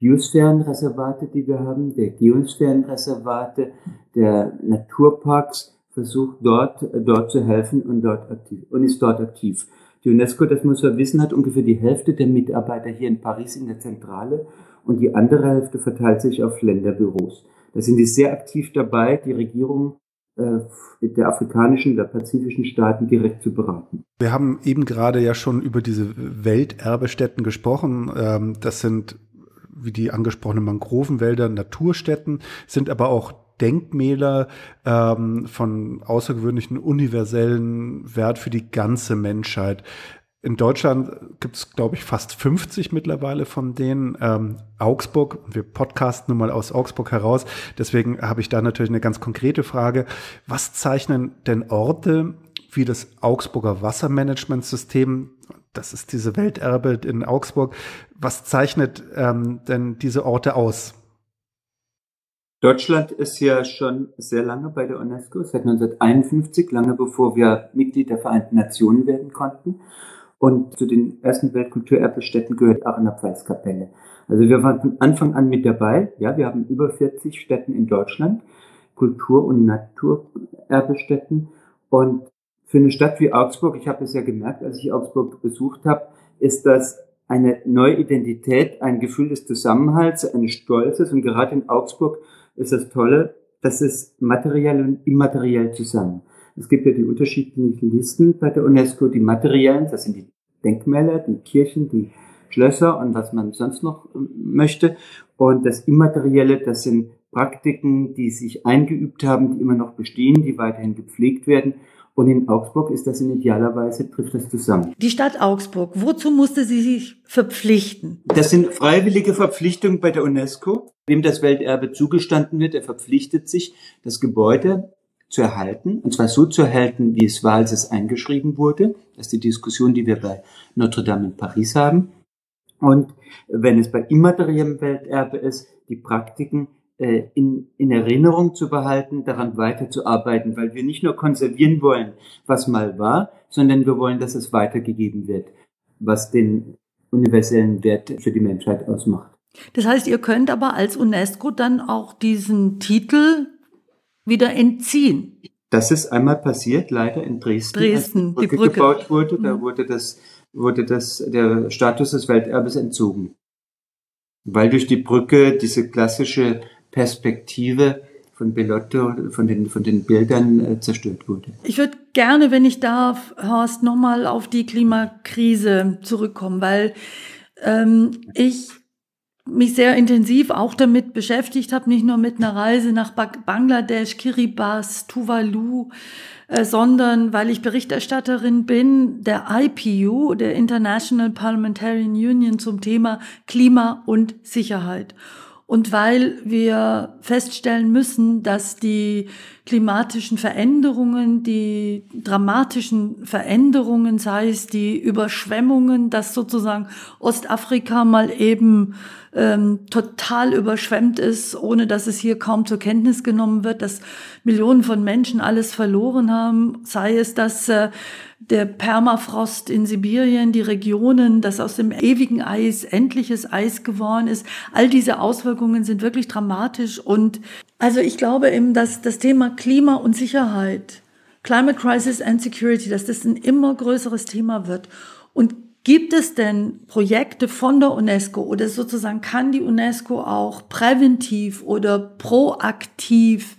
Biosphärenreservate, die wir haben, der Geosphärenreservate, der Naturparks, versucht dort, dort zu helfen und dort aktiv, und ist dort aktiv. Die UNESCO, das muss man wissen, hat ungefähr die Hälfte der Mitarbeiter hier in Paris in der Zentrale und die andere Hälfte verteilt sich auf Länderbüros. Da sind die sehr aktiv dabei, die Regierung äh, der afrikanischen, der pazifischen Staaten direkt zu beraten. Wir haben eben gerade ja schon über diese Welterbestätten gesprochen. Ähm, das sind wie die angesprochenen Mangrovenwälder, Naturstätten, sind aber auch Denkmäler ähm, von außergewöhnlichen universellen Wert für die ganze Menschheit. In Deutschland gibt es, glaube ich, fast 50 mittlerweile von denen. Ähm, Augsburg, wir podcasten nun mal aus Augsburg heraus, deswegen habe ich da natürlich eine ganz konkrete Frage. Was zeichnen denn Orte wie das Augsburger Wassermanagementsystem das ist diese Welterbe in Augsburg. Was zeichnet ähm, denn diese Orte aus? Deutschland ist ja schon sehr lange bei der UNESCO, seit 1951, lange bevor wir Mitglied der Vereinten Nationen werden konnten. Und zu den ersten Weltkulturerbestätten gehört auch eine Pfalzkapelle. Also wir waren von Anfang an mit dabei. Ja, wir haben über 40 Städten in Deutschland, Kultur- und Naturerbestätten. Und für eine Stadt wie Augsburg, ich habe es ja gemerkt, als ich Augsburg besucht habe, ist das eine neue Identität, ein Gefühl des Zusammenhalts, eines Stolzes. Und gerade in Augsburg ist das Tolle, dass es materiell und immateriell zusammen. Es gibt ja die unterschiedlichen Listen bei der UNESCO, die materiellen, das sind die Denkmäler, die Kirchen, die Schlösser und was man sonst noch ähm, möchte. Und das Immaterielle, das sind Praktiken, die sich eingeübt haben, die immer noch bestehen, die weiterhin gepflegt werden. Und in Augsburg ist das in idealer Weise, trifft das zusammen. Die Stadt Augsburg, wozu musste sie sich verpflichten? Das sind freiwillige Verpflichtungen bei der UNESCO. Wem das Welterbe zugestanden wird, er verpflichtet sich, das Gebäude zu erhalten, und zwar so zu erhalten, wie es war, als es eingeschrieben wurde. Das ist die Diskussion, die wir bei Notre Dame in Paris haben. Und wenn es bei immateriellem Welterbe ist, die Praktiken in, in Erinnerung zu behalten, daran weiterzuarbeiten, weil wir nicht nur konservieren wollen, was mal war, sondern wir wollen, dass es weitergegeben wird, was den universellen Wert für die Menschheit ausmacht. Das heißt, ihr könnt aber als UNESCO dann auch diesen Titel wieder entziehen. Das ist einmal passiert, leider in Dresden, Dresden als die Brücke, die Brücke. gebaut wurde. Da mhm. wurde das, wurde das, der Status des Welterbes entzogen. Weil durch die Brücke diese klassische Perspektive von Bellotto, von den, von den Bildern äh, zerstört wurde. Ich würde gerne, wenn ich darf, Horst, nochmal auf die Klimakrise zurückkommen, weil ähm, ich mich sehr intensiv auch damit beschäftigt habe, nicht nur mit einer Reise nach Bangladesch, Kiribati, Tuvalu, äh, sondern weil ich Berichterstatterin bin der IPU, der International Parliamentarian Union zum Thema Klima und Sicherheit. Und weil wir feststellen müssen, dass die klimatischen Veränderungen, die dramatischen Veränderungen, sei es die Überschwemmungen, dass sozusagen Ostafrika mal eben ähm, total überschwemmt ist, ohne dass es hier kaum zur Kenntnis genommen wird, dass Millionen von Menschen alles verloren haben, sei es, dass äh, der Permafrost in Sibirien, die Regionen, dass aus dem ewigen Eis endliches Eis geworden ist. All diese Auswirkungen sind wirklich dramatisch. Und also ich glaube eben, dass das Thema Klima und Sicherheit, Climate Crisis and Security, dass das ein immer größeres Thema wird. Und Gibt es denn Projekte von der UNESCO oder sozusagen kann die UNESCO auch präventiv oder proaktiv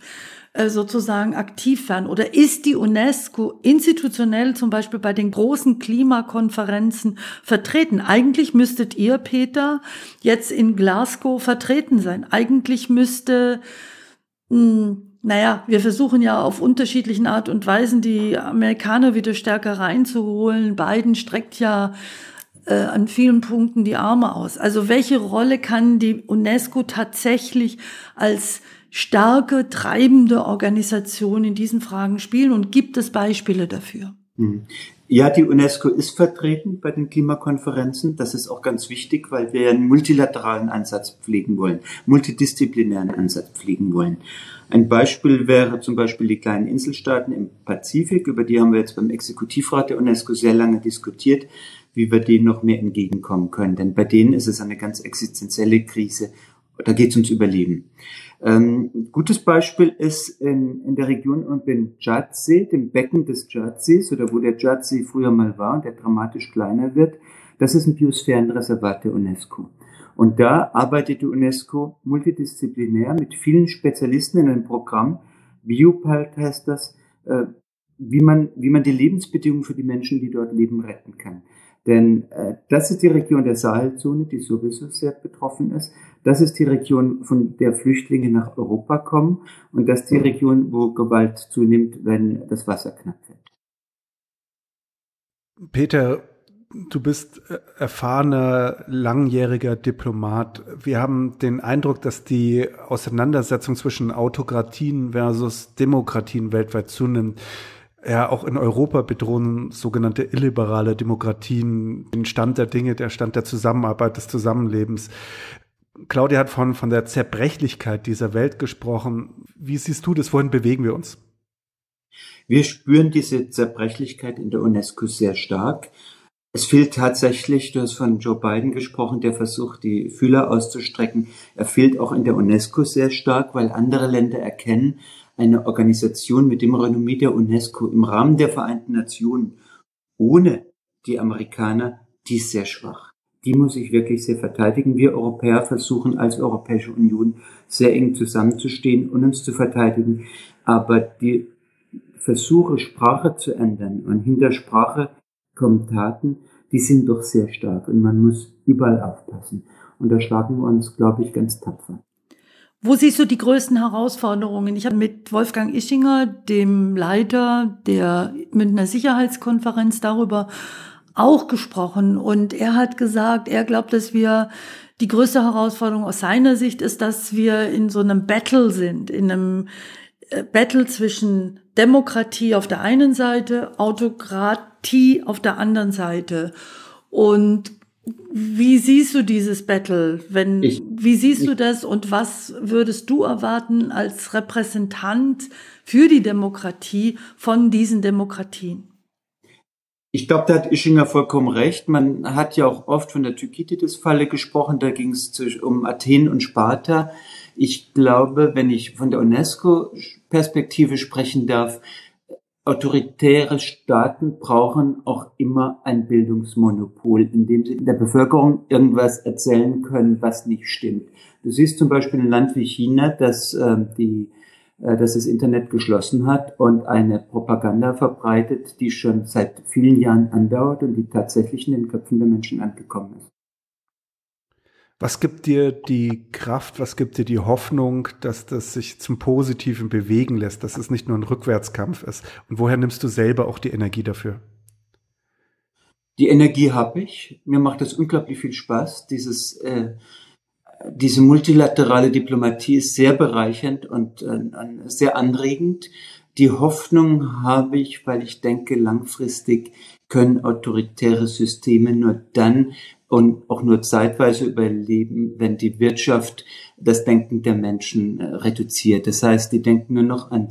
sozusagen aktiv werden? Oder ist die UNESCO institutionell zum Beispiel bei den großen Klimakonferenzen vertreten? Eigentlich müsstet ihr, Peter, jetzt in Glasgow vertreten sein. Eigentlich müsste hm, naja, wir versuchen ja auf unterschiedlichen Art und Weisen die Amerikaner wieder stärker reinzuholen. Biden streckt ja äh, an vielen Punkten die Arme aus. Also welche Rolle kann die UNESCO tatsächlich als starke, treibende Organisation in diesen Fragen spielen und gibt es Beispiele dafür? Mhm. Ja, die UNESCO ist vertreten bei den Klimakonferenzen. Das ist auch ganz wichtig, weil wir einen multilateralen Ansatz pflegen wollen, multidisziplinären Ansatz pflegen wollen. Ein Beispiel wäre zum Beispiel die kleinen Inselstaaten im Pazifik, über die haben wir jetzt beim Exekutivrat der UNESCO sehr lange diskutiert, wie wir denen noch mehr entgegenkommen können. Denn bei denen ist es eine ganz existenzielle Krise. Da geht es ums Überleben. Ähm, gutes Beispiel ist in, in der Region um den Djadsee, dem Becken des Djadsees oder wo der Djadsee früher mal war und der dramatisch kleiner wird. Das ist ein Biosphärenreservat der UNESCO. Und da arbeitet die UNESCO multidisziplinär mit vielen Spezialisten in einem Programm, Biopalt heißt das, äh, wie man, wie man die Lebensbedingungen für die Menschen, die dort leben, retten kann. Denn äh, das ist die Region der Sahelzone, die sowieso sehr betroffen ist. Das ist die Region, von der Flüchtlinge nach Europa kommen. Und das ist die Region, wo Gewalt zunimmt, wenn das Wasser knapp wird. Peter, du bist äh, erfahrener, langjähriger Diplomat. Wir haben den Eindruck, dass die Auseinandersetzung zwischen Autokratien versus Demokratien weltweit zunimmt. Ja, auch in Europa bedrohen sogenannte illiberale Demokratien den Stand der Dinge, der Stand der Zusammenarbeit, des Zusammenlebens. Claudia hat von, von der Zerbrechlichkeit dieser Welt gesprochen. Wie siehst du das? Wohin bewegen wir uns? Wir spüren diese Zerbrechlichkeit in der UNESCO sehr stark. Es fehlt tatsächlich, du hast von Joe Biden gesprochen, der versucht, die Fühler auszustrecken. Er fehlt auch in der UNESCO sehr stark, weil andere Länder erkennen, eine Organisation mit dem Renommee der UNESCO im Rahmen der Vereinten Nationen ohne die Amerikaner, die ist sehr schwach. Die muss ich wirklich sehr verteidigen. Wir Europäer versuchen als Europäische Union sehr eng zusammenzustehen und uns zu verteidigen. Aber die Versuche, Sprache zu ändern und hinter Sprache Taten, die sind doch sehr stark und man muss überall aufpassen. Und da schlagen wir uns, glaube ich, ganz tapfer. Wo siehst du die größten Herausforderungen? Ich habe mit Wolfgang Ischinger, dem Leiter der Münchner Sicherheitskonferenz, darüber auch gesprochen. Und er hat gesagt, er glaubt, dass wir die größte Herausforderung aus seiner Sicht ist, dass wir in so einem Battle sind, in einem äh, Battle zwischen Demokratie auf der einen Seite, Autokratie auf der anderen Seite. Und Wie siehst du dieses Battle? Wenn, ich, wie siehst ich, du das und was würdest du erwarten als Repräsentant für die Demokratie von diesen Demokratien? Ich glaube, da hat Ischinger vollkommen recht. Man hat ja auch oft von der Thukydides-Falle gesprochen. Da ging es um Athen und Sparta. Ich glaube, wenn ich von der UNESCO-Perspektive sprechen darf, autoritäre Staaten brauchen auch immer ein Bildungsmonopol, in dem sie der Bevölkerung irgendwas erzählen können, was nicht stimmt. Du siehst zum Beispiel ein Land wie China, das äh, die äh, dass das Internet geschlossen hat und eine Propaganda verbreitet, die schon seit vielen Jahren andauert und die tatsächlich in den Köpfen der Menschen angekommen ist. Was gibt dir die Kraft, was gibt dir die Hoffnung, dass das sich zum Positiven bewegen lässt, dass es nicht nur ein Rückwärtskampf ist? Und woher nimmst du selber auch die Energie dafür? Die Energie habe ich. Mir macht das unglaublich viel Spaß, dieses äh, diese multilaterale Diplomatie ist sehr bereichernd und äh, sehr anregend. Die Hoffnung habe ich, weil ich denke, langfristig können autoritäre Systeme nur dann und auch nur zeitweise überleben, wenn die Wirtschaft das Denken der Menschen äh, reduziert. Das heißt, die denken nur noch an,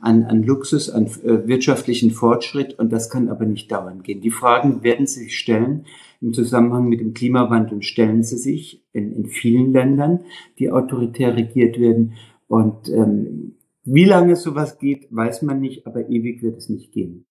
an, an Luxus, an äh, wirtschaftlichen Fortschritt und das kann aber nicht dauern gehen. Die Fragen werden sich stellen. Im Zusammenhang mit dem Klimawandel stellen sie sich in, in vielen Ländern, die autoritär regiert werden. Und ähm, wie lange sowas geht, weiß man nicht, aber ewig wird es nicht gehen.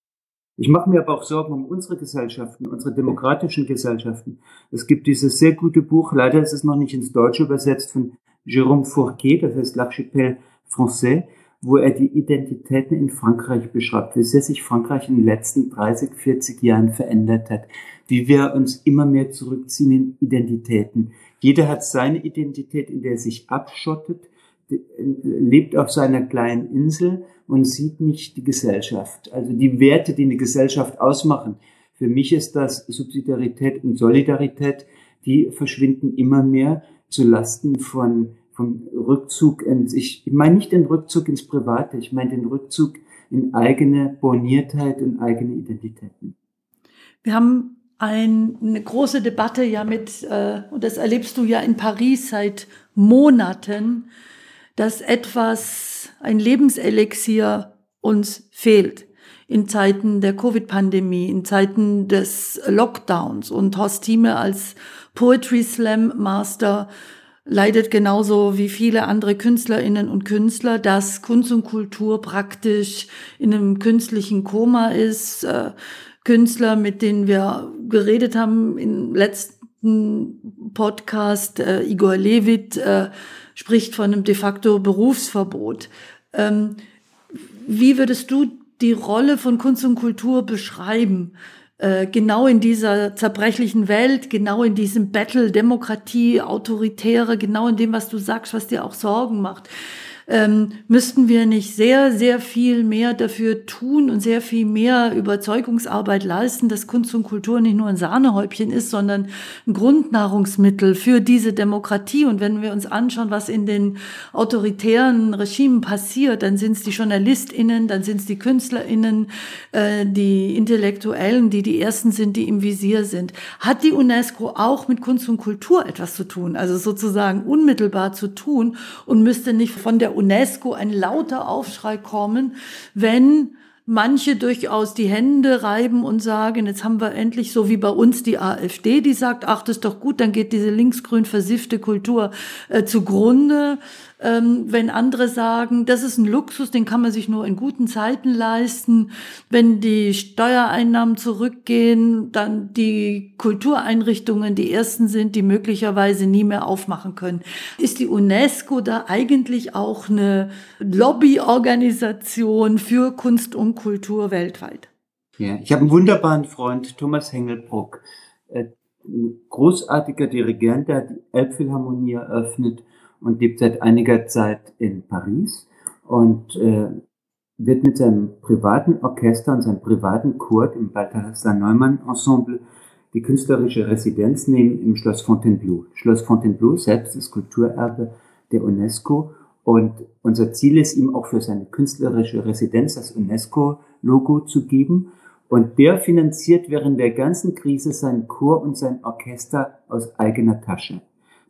Ich mache mir aber auch Sorgen um unsere Gesellschaften, unsere demokratischen Gesellschaften. Es gibt dieses sehr gute Buch, leider ist es noch nicht ins Deutsche übersetzt, von Jérôme Fourquet, das heißt L'Archipel Français, wo er die Identitäten in Frankreich beschreibt, wie sehr sich Frankreich in den letzten 30, 40 Jahren verändert hat, wie wir uns immer mehr zurückziehen in Identitäten. Jeder hat seine Identität, in der er sich abschottet, lebt auf seiner kleinen Insel und sieht nicht die Gesellschaft. Also die Werte, die eine Gesellschaft ausmachen. Für mich ist das Subsidiarität und Solidarität, die verschwinden immer mehr zu Lasten von, von Rückzug ins, ich, ich meine nicht den Rückzug ins Private, ich meine den Rückzug in eigene Borniertheit und eigene Identitäten. Wir haben ein, eine große Debatte ja mit, äh, und das erlebst du ja in Paris seit Monaten, dass etwas, ein Lebenselixier uns fehlt in Zeiten der Covid-Pandemie, in Zeiten des Lockdowns. Und Horst Thieme als Poetry Slam Master leidet genauso wie viele andere Künstlerinnen und Künstler, dass Kunst und Kultur praktisch in einem künstlichen Koma ist. Äh, Künstler, mit denen wir geredet haben im letzten Podcast, äh, Igor Levit, äh, spricht von einem de facto Berufsverbot. Ähm, wie würdest du die Rolle von Kunst und Kultur beschreiben? Äh, genau in dieser zerbrechlichen Welt, genau in diesem Battle Demokratie, Autoritäre, genau in dem, was du sagst, was dir auch Sorgen macht ähm, müssten wir nicht sehr, sehr viel mehr dafür tun und sehr viel mehr Überzeugungsarbeit leisten, dass Kunst und Kultur nicht nur ein Sahnehäubchen ist, sondern ein Grundnahrungsmittel für diese Demokratie. Und wenn wir uns anschauen, was in den autoritären Regimen passiert, dann sind es die JournalistInnen, dann sind es die KünstlerInnen, äh, die Intellektuellen, die die ersten sind, die im Visier sind. Hat die UNESCO auch mit Kunst und Kultur etwas zu tun? Also sozusagen unmittelbar zu tun und müsste nicht von der UNESCO ein lauter Aufschrei kommen, wenn manche durchaus die Hände reiben und sagen, jetzt haben wir endlich so wie bei uns die AfD, die sagt, ach, das ist doch gut, dann geht diese linksgrün versiffte Kultur äh, zugrunde. Ähm, wenn andere sagen, das ist ein Luxus, den kann man sich nur in guten Zeiten leisten. Wenn die Steuereinnahmen zurückgehen, dann die Kultureinrichtungen die ersten sind, die möglicherweise nie mehr aufmachen können. Ist die UNESCO da eigentlich auch eine Lobbyorganisation für Kunst und Kultur weltweit? Ja, ich habe einen wunderbaren Freund, Thomas Hengelbruck, äh, ein großartiger Dirigent, der die Elbphilharmonie eröffnet und lebt seit einiger Zeit in Paris und äh, wird mit seinem privaten Orchester und seinem privaten Chor im Balthasar Neumann Ensemble die künstlerische Residenz nehmen im Schloss Fontainebleau. Schloss Fontainebleau selbst ist Kulturerbe der UNESCO und unser Ziel ist ihm auch für seine künstlerische Residenz das UNESCO-Logo zu geben Und der finanziert während der ganzen Krise seinen Chor und sein Orchester aus eigener Tasche.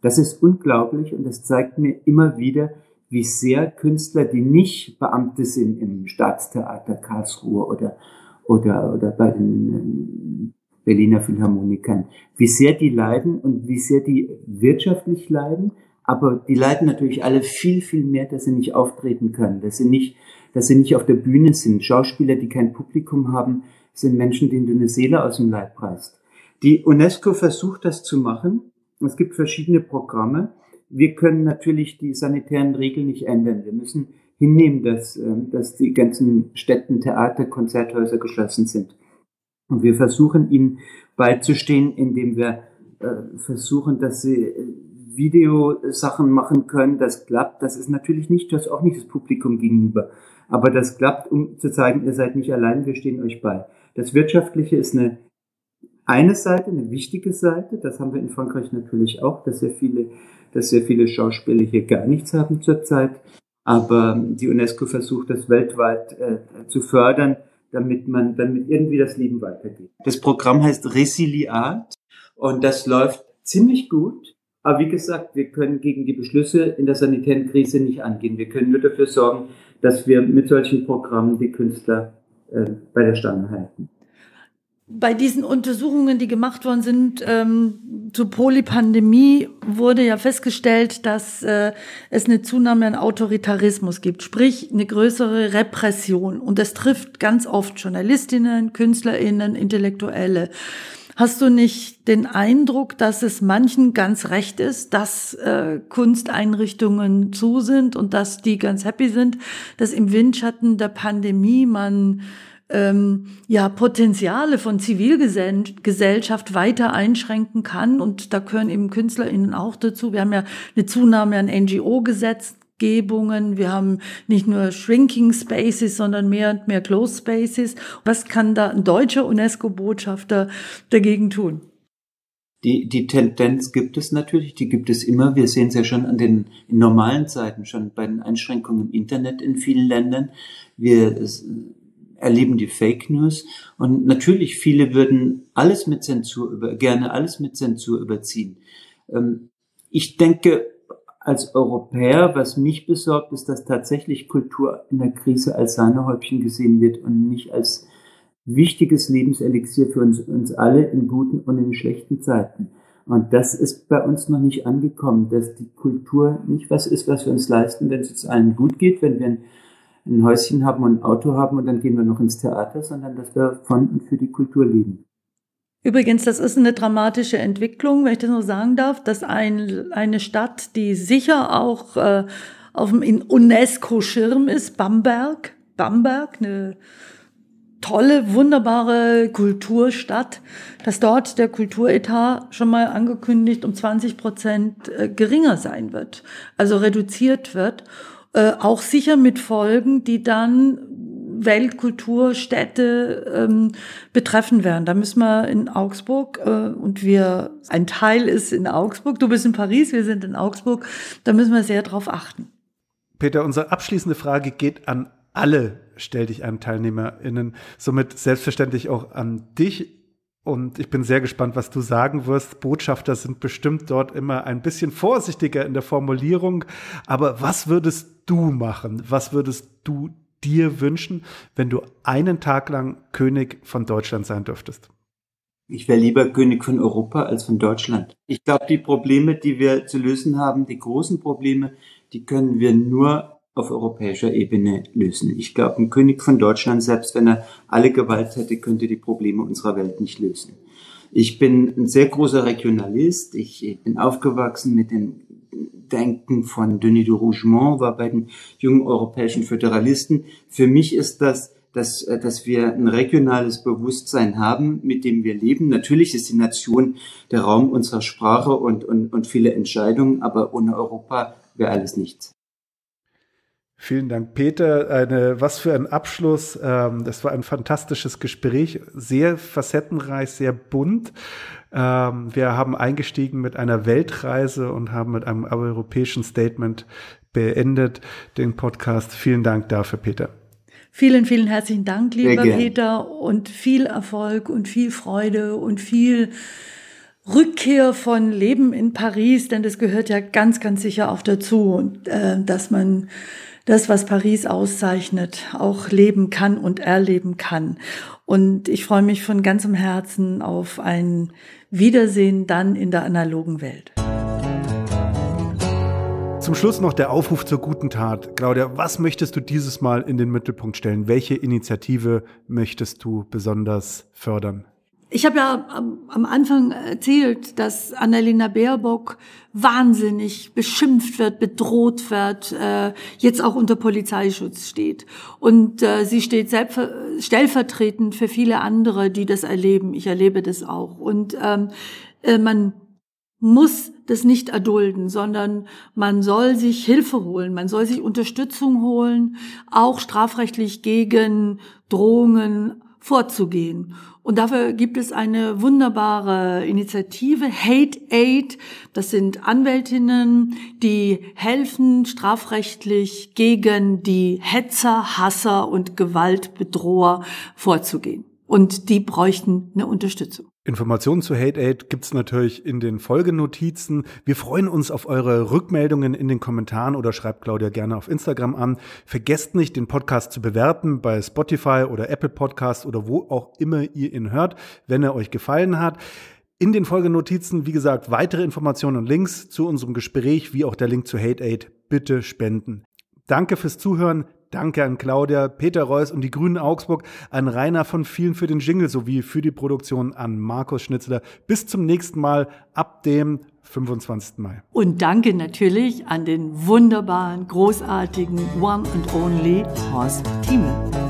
Das ist unglaublich und das zeigt mir immer wieder, wie sehr Künstler, die nicht Beamte sind im Staatstheater Karlsruhe oder, oder, oder bei den ähm, Berliner Philharmonikern, wie sehr die leiden und wie sehr die wirtschaftlich leiden, aber die leiden natürlich alle viel, viel mehr, dass sie nicht auftreten können, dass sie nicht, dass sie nicht auf der Bühne sind. Schauspieler, die kein Publikum haben, sind Menschen, denen du eine Seele aus dem Leib reißt. Die UNESCO versucht das zu machen. Es gibt verschiedene Programme. Wir können natürlich die sanitären Regeln nicht ändern. Wir müssen hinnehmen, dass, ähm, dass die ganzen Städten, Theater, Konzerthäuser geschlossen sind. Und wir versuchen ihnen beizustehen, indem wir äh, versuchen, dass sie äh, Videosachen machen können. Das klappt. Das ist natürlich nicht, das auch nicht das Publikum gegenüber. Aber das klappt, um zu zeigen, ihr seid nicht allein, wir stehen euch bei. Das Wirtschaftliche ist eine, eine Seite, eine wichtige Seite. Das haben wir in Frankreich natürlich auch, dass sehr viele, dass sehr viele Schauspieler hier gar nichts haben zurzeit. Aber die UNESCO versucht, das weltweit äh, zu fördern, damit man, damit irgendwie das Leben weitergeht. Das Programm heißt Resiliat und das läuft ziemlich gut. Aber wie gesagt, wir können gegen die Beschlüsse in der sanitären Krise nicht angehen. Wir können nur dafür sorgen, dass wir mit solchen Programmen die Künstler äh, bei der Stange halten. Bei diesen Untersuchungen, die gemacht worden sind ähm, zur Polypandemie, wurde ja festgestellt, dass äh, es eine Zunahme an Autoritarismus gibt, sprich eine größere Repression. Und das trifft ganz oft Journalistinnen, Künstlerinnen, Intellektuelle. Hast du nicht den Eindruck, dass es manchen ganz recht ist, dass äh, Kunsteinrichtungen zu sind und dass die ganz happy sind, dass im Windschatten der Pandemie man ähm, ja Potenziale von Zivilgesellschaft weiter einschränken kann. Und da gehören eben KünstlerInnen auch dazu. Wir haben ja eine Zunahme an NGO-Gesetzgebungen. Wir haben nicht nur Shrinking Spaces, sondern mehr und mehr Closed Spaces. Was kann da ein deutscher UNESCO-Botschafter dagegen tun? Die, die Tendenz gibt es natürlich, die gibt es immer. Wir sehen es ja schon an den in normalen Zeiten, schon bei den Einschränkungen im Internet in vielen Ländern. Wir erleben die Fake News. Und natürlich, viele würden alles mit Zensur über, gerne alles mit Zensur überziehen. Ähm, ich denke, als Europäer, was mich besorgt, ist, dass tatsächlich Kultur in der Krise als Sahnehäubchen gesehen wird und nicht als wichtiges Lebenselixier für uns, uns alle in guten und in schlechten Zeiten. Und das ist bei uns noch nicht angekommen, dass die Kultur nicht was ist, was wir uns leisten, wenn es uns allen gut geht, wenn wir ein ein Häuschen haben und ein Auto haben und dann gehen wir noch ins Theater, sondern dass wir von und für die Kultur leben. Übrigens, das ist eine dramatische Entwicklung, wenn ich das nur sagen darf, dass ein, eine Stadt, die sicher auch äh, auf dem UNESCO-Schirm ist, Bamberg, Bamberg, eine tolle, wunderbare Kulturstadt, dass dort der Kulturetat schon mal angekündigt um 20 Prozent äh, geringer sein wird, also reduziert wird. Äh, auch sicher mit Folgen, die dann Weltkulturstädte ähm, betreffen werden. Da müssen wir in Augsburg äh, und wir, ein Teil ist in Augsburg, du bist in Paris, wir sind in Augsburg, da müssen wir sehr drauf achten. Peter, unsere abschließende Frage geht an alle Stell dich an TeilnehmerInnen, somit selbstverständlich auch an dich. Und ich bin sehr gespannt, was du sagen wirst. Botschafter sind bestimmt dort immer ein bisschen vorsichtiger in der Formulierung. Aber was würdest du machen? Was würdest du dir wünschen, wenn du einen Tag lang König von Deutschland sein dürftest? Ich wäre lieber König von Europa als von Deutschland. Ich glaube, die Probleme, die wir zu lösen haben, die großen Probleme, die können wir nur auf europäischer Ebene lösen. Ich glaube, ein König von Deutschland, selbst wenn er alle Gewalt hätte, könnte die Probleme unserer Welt nicht lösen. Ich bin ein sehr großer Regionalist. Ich bin aufgewachsen mit dem Denken von Denis de Rougemont, war bei den jungen europäischen Föderalisten. Für mich ist das dass, dass wir ein regionales Bewusstsein haben, mit dem wir leben. Natürlich ist die Nation der Raum unserer Sprache und, und, und viele Entscheidungen, aber ohne Europa wäre alles nichts. Vielen Dank, Peter. Eine, was für ein Abschluss. Ähm, das war ein fantastisches Gespräch, sehr facettenreich, sehr bunt. Ähm, wir haben eingestiegen mit einer Weltreise und haben mit einem europäischen Statement beendet den Podcast. Vielen Dank dafür, Peter. Vielen, vielen herzlichen Dank, lieber Peter, und viel Erfolg und viel Freude und viel Rückkehr von Leben in Paris, denn das gehört ja ganz, ganz sicher auch dazu, äh, dass man das, was Paris auszeichnet, auch leben kann und erleben kann. Und ich freue mich von ganzem Herzen auf ein Wiedersehen dann in der analogen Welt. Zum Schluss noch der Aufruf zur guten Tat. Claudia, was möchtest du dieses Mal in den Mittelpunkt stellen? Welche Initiative möchtest du besonders fördern? Ich habe ja am, Anfang erzählt, dass Annalena Baerbock wahnsinnig beschimpft wird, bedroht wird, äh, jetzt auch unter Polizeischutz steht. Und äh, sie steht stellvertretend für viele andere, die das erleben. Ich erlebe das auch. Und ähm, äh, man muss das nicht erdulden, sondern man soll sich Hilfe holen, man soll sich Unterstützung holen, auch strafrechtlich gegen Drohungen vorzugehen. Und dafür gibt es eine wunderbare Initiative, Hate Aid. Das sind Anwältinnen, die helfen, strafrechtlich gegen die Hetzer, Hasser und Gewaltbedroher vorzugehen. Und die bräuchten eine Unterstützung. Informationen zu Hate Aid gibt's natürlich in den Folgenotizen. Wir freuen uns auf eure Rückmeldungen in den Kommentaren oder schreibt Claudia gerne auf Instagram an. Vergesst nicht, den Podcast zu bewerten bei Spotify oder Apple Podcast oder wo auch immer ihr ihn hört, wenn er euch gefallen hat. In den Folgenotizen, wie gesagt, weitere Informationen und Links zu unserem Gespräch, wie auch der Link zu Hate Aid. Bitte spenden. Danke fürs Zuhören. Danke an Claudia, Peter Reuss und die Grünen Augsburg, an Rainer von vielen für den Jingle sowie für die Produktion an Markus Schnitzler. Bis zum nächsten Mal ab dem 25. Mai. Und danke natürlich an den wunderbaren, großartigen One and Only Horst Thieme.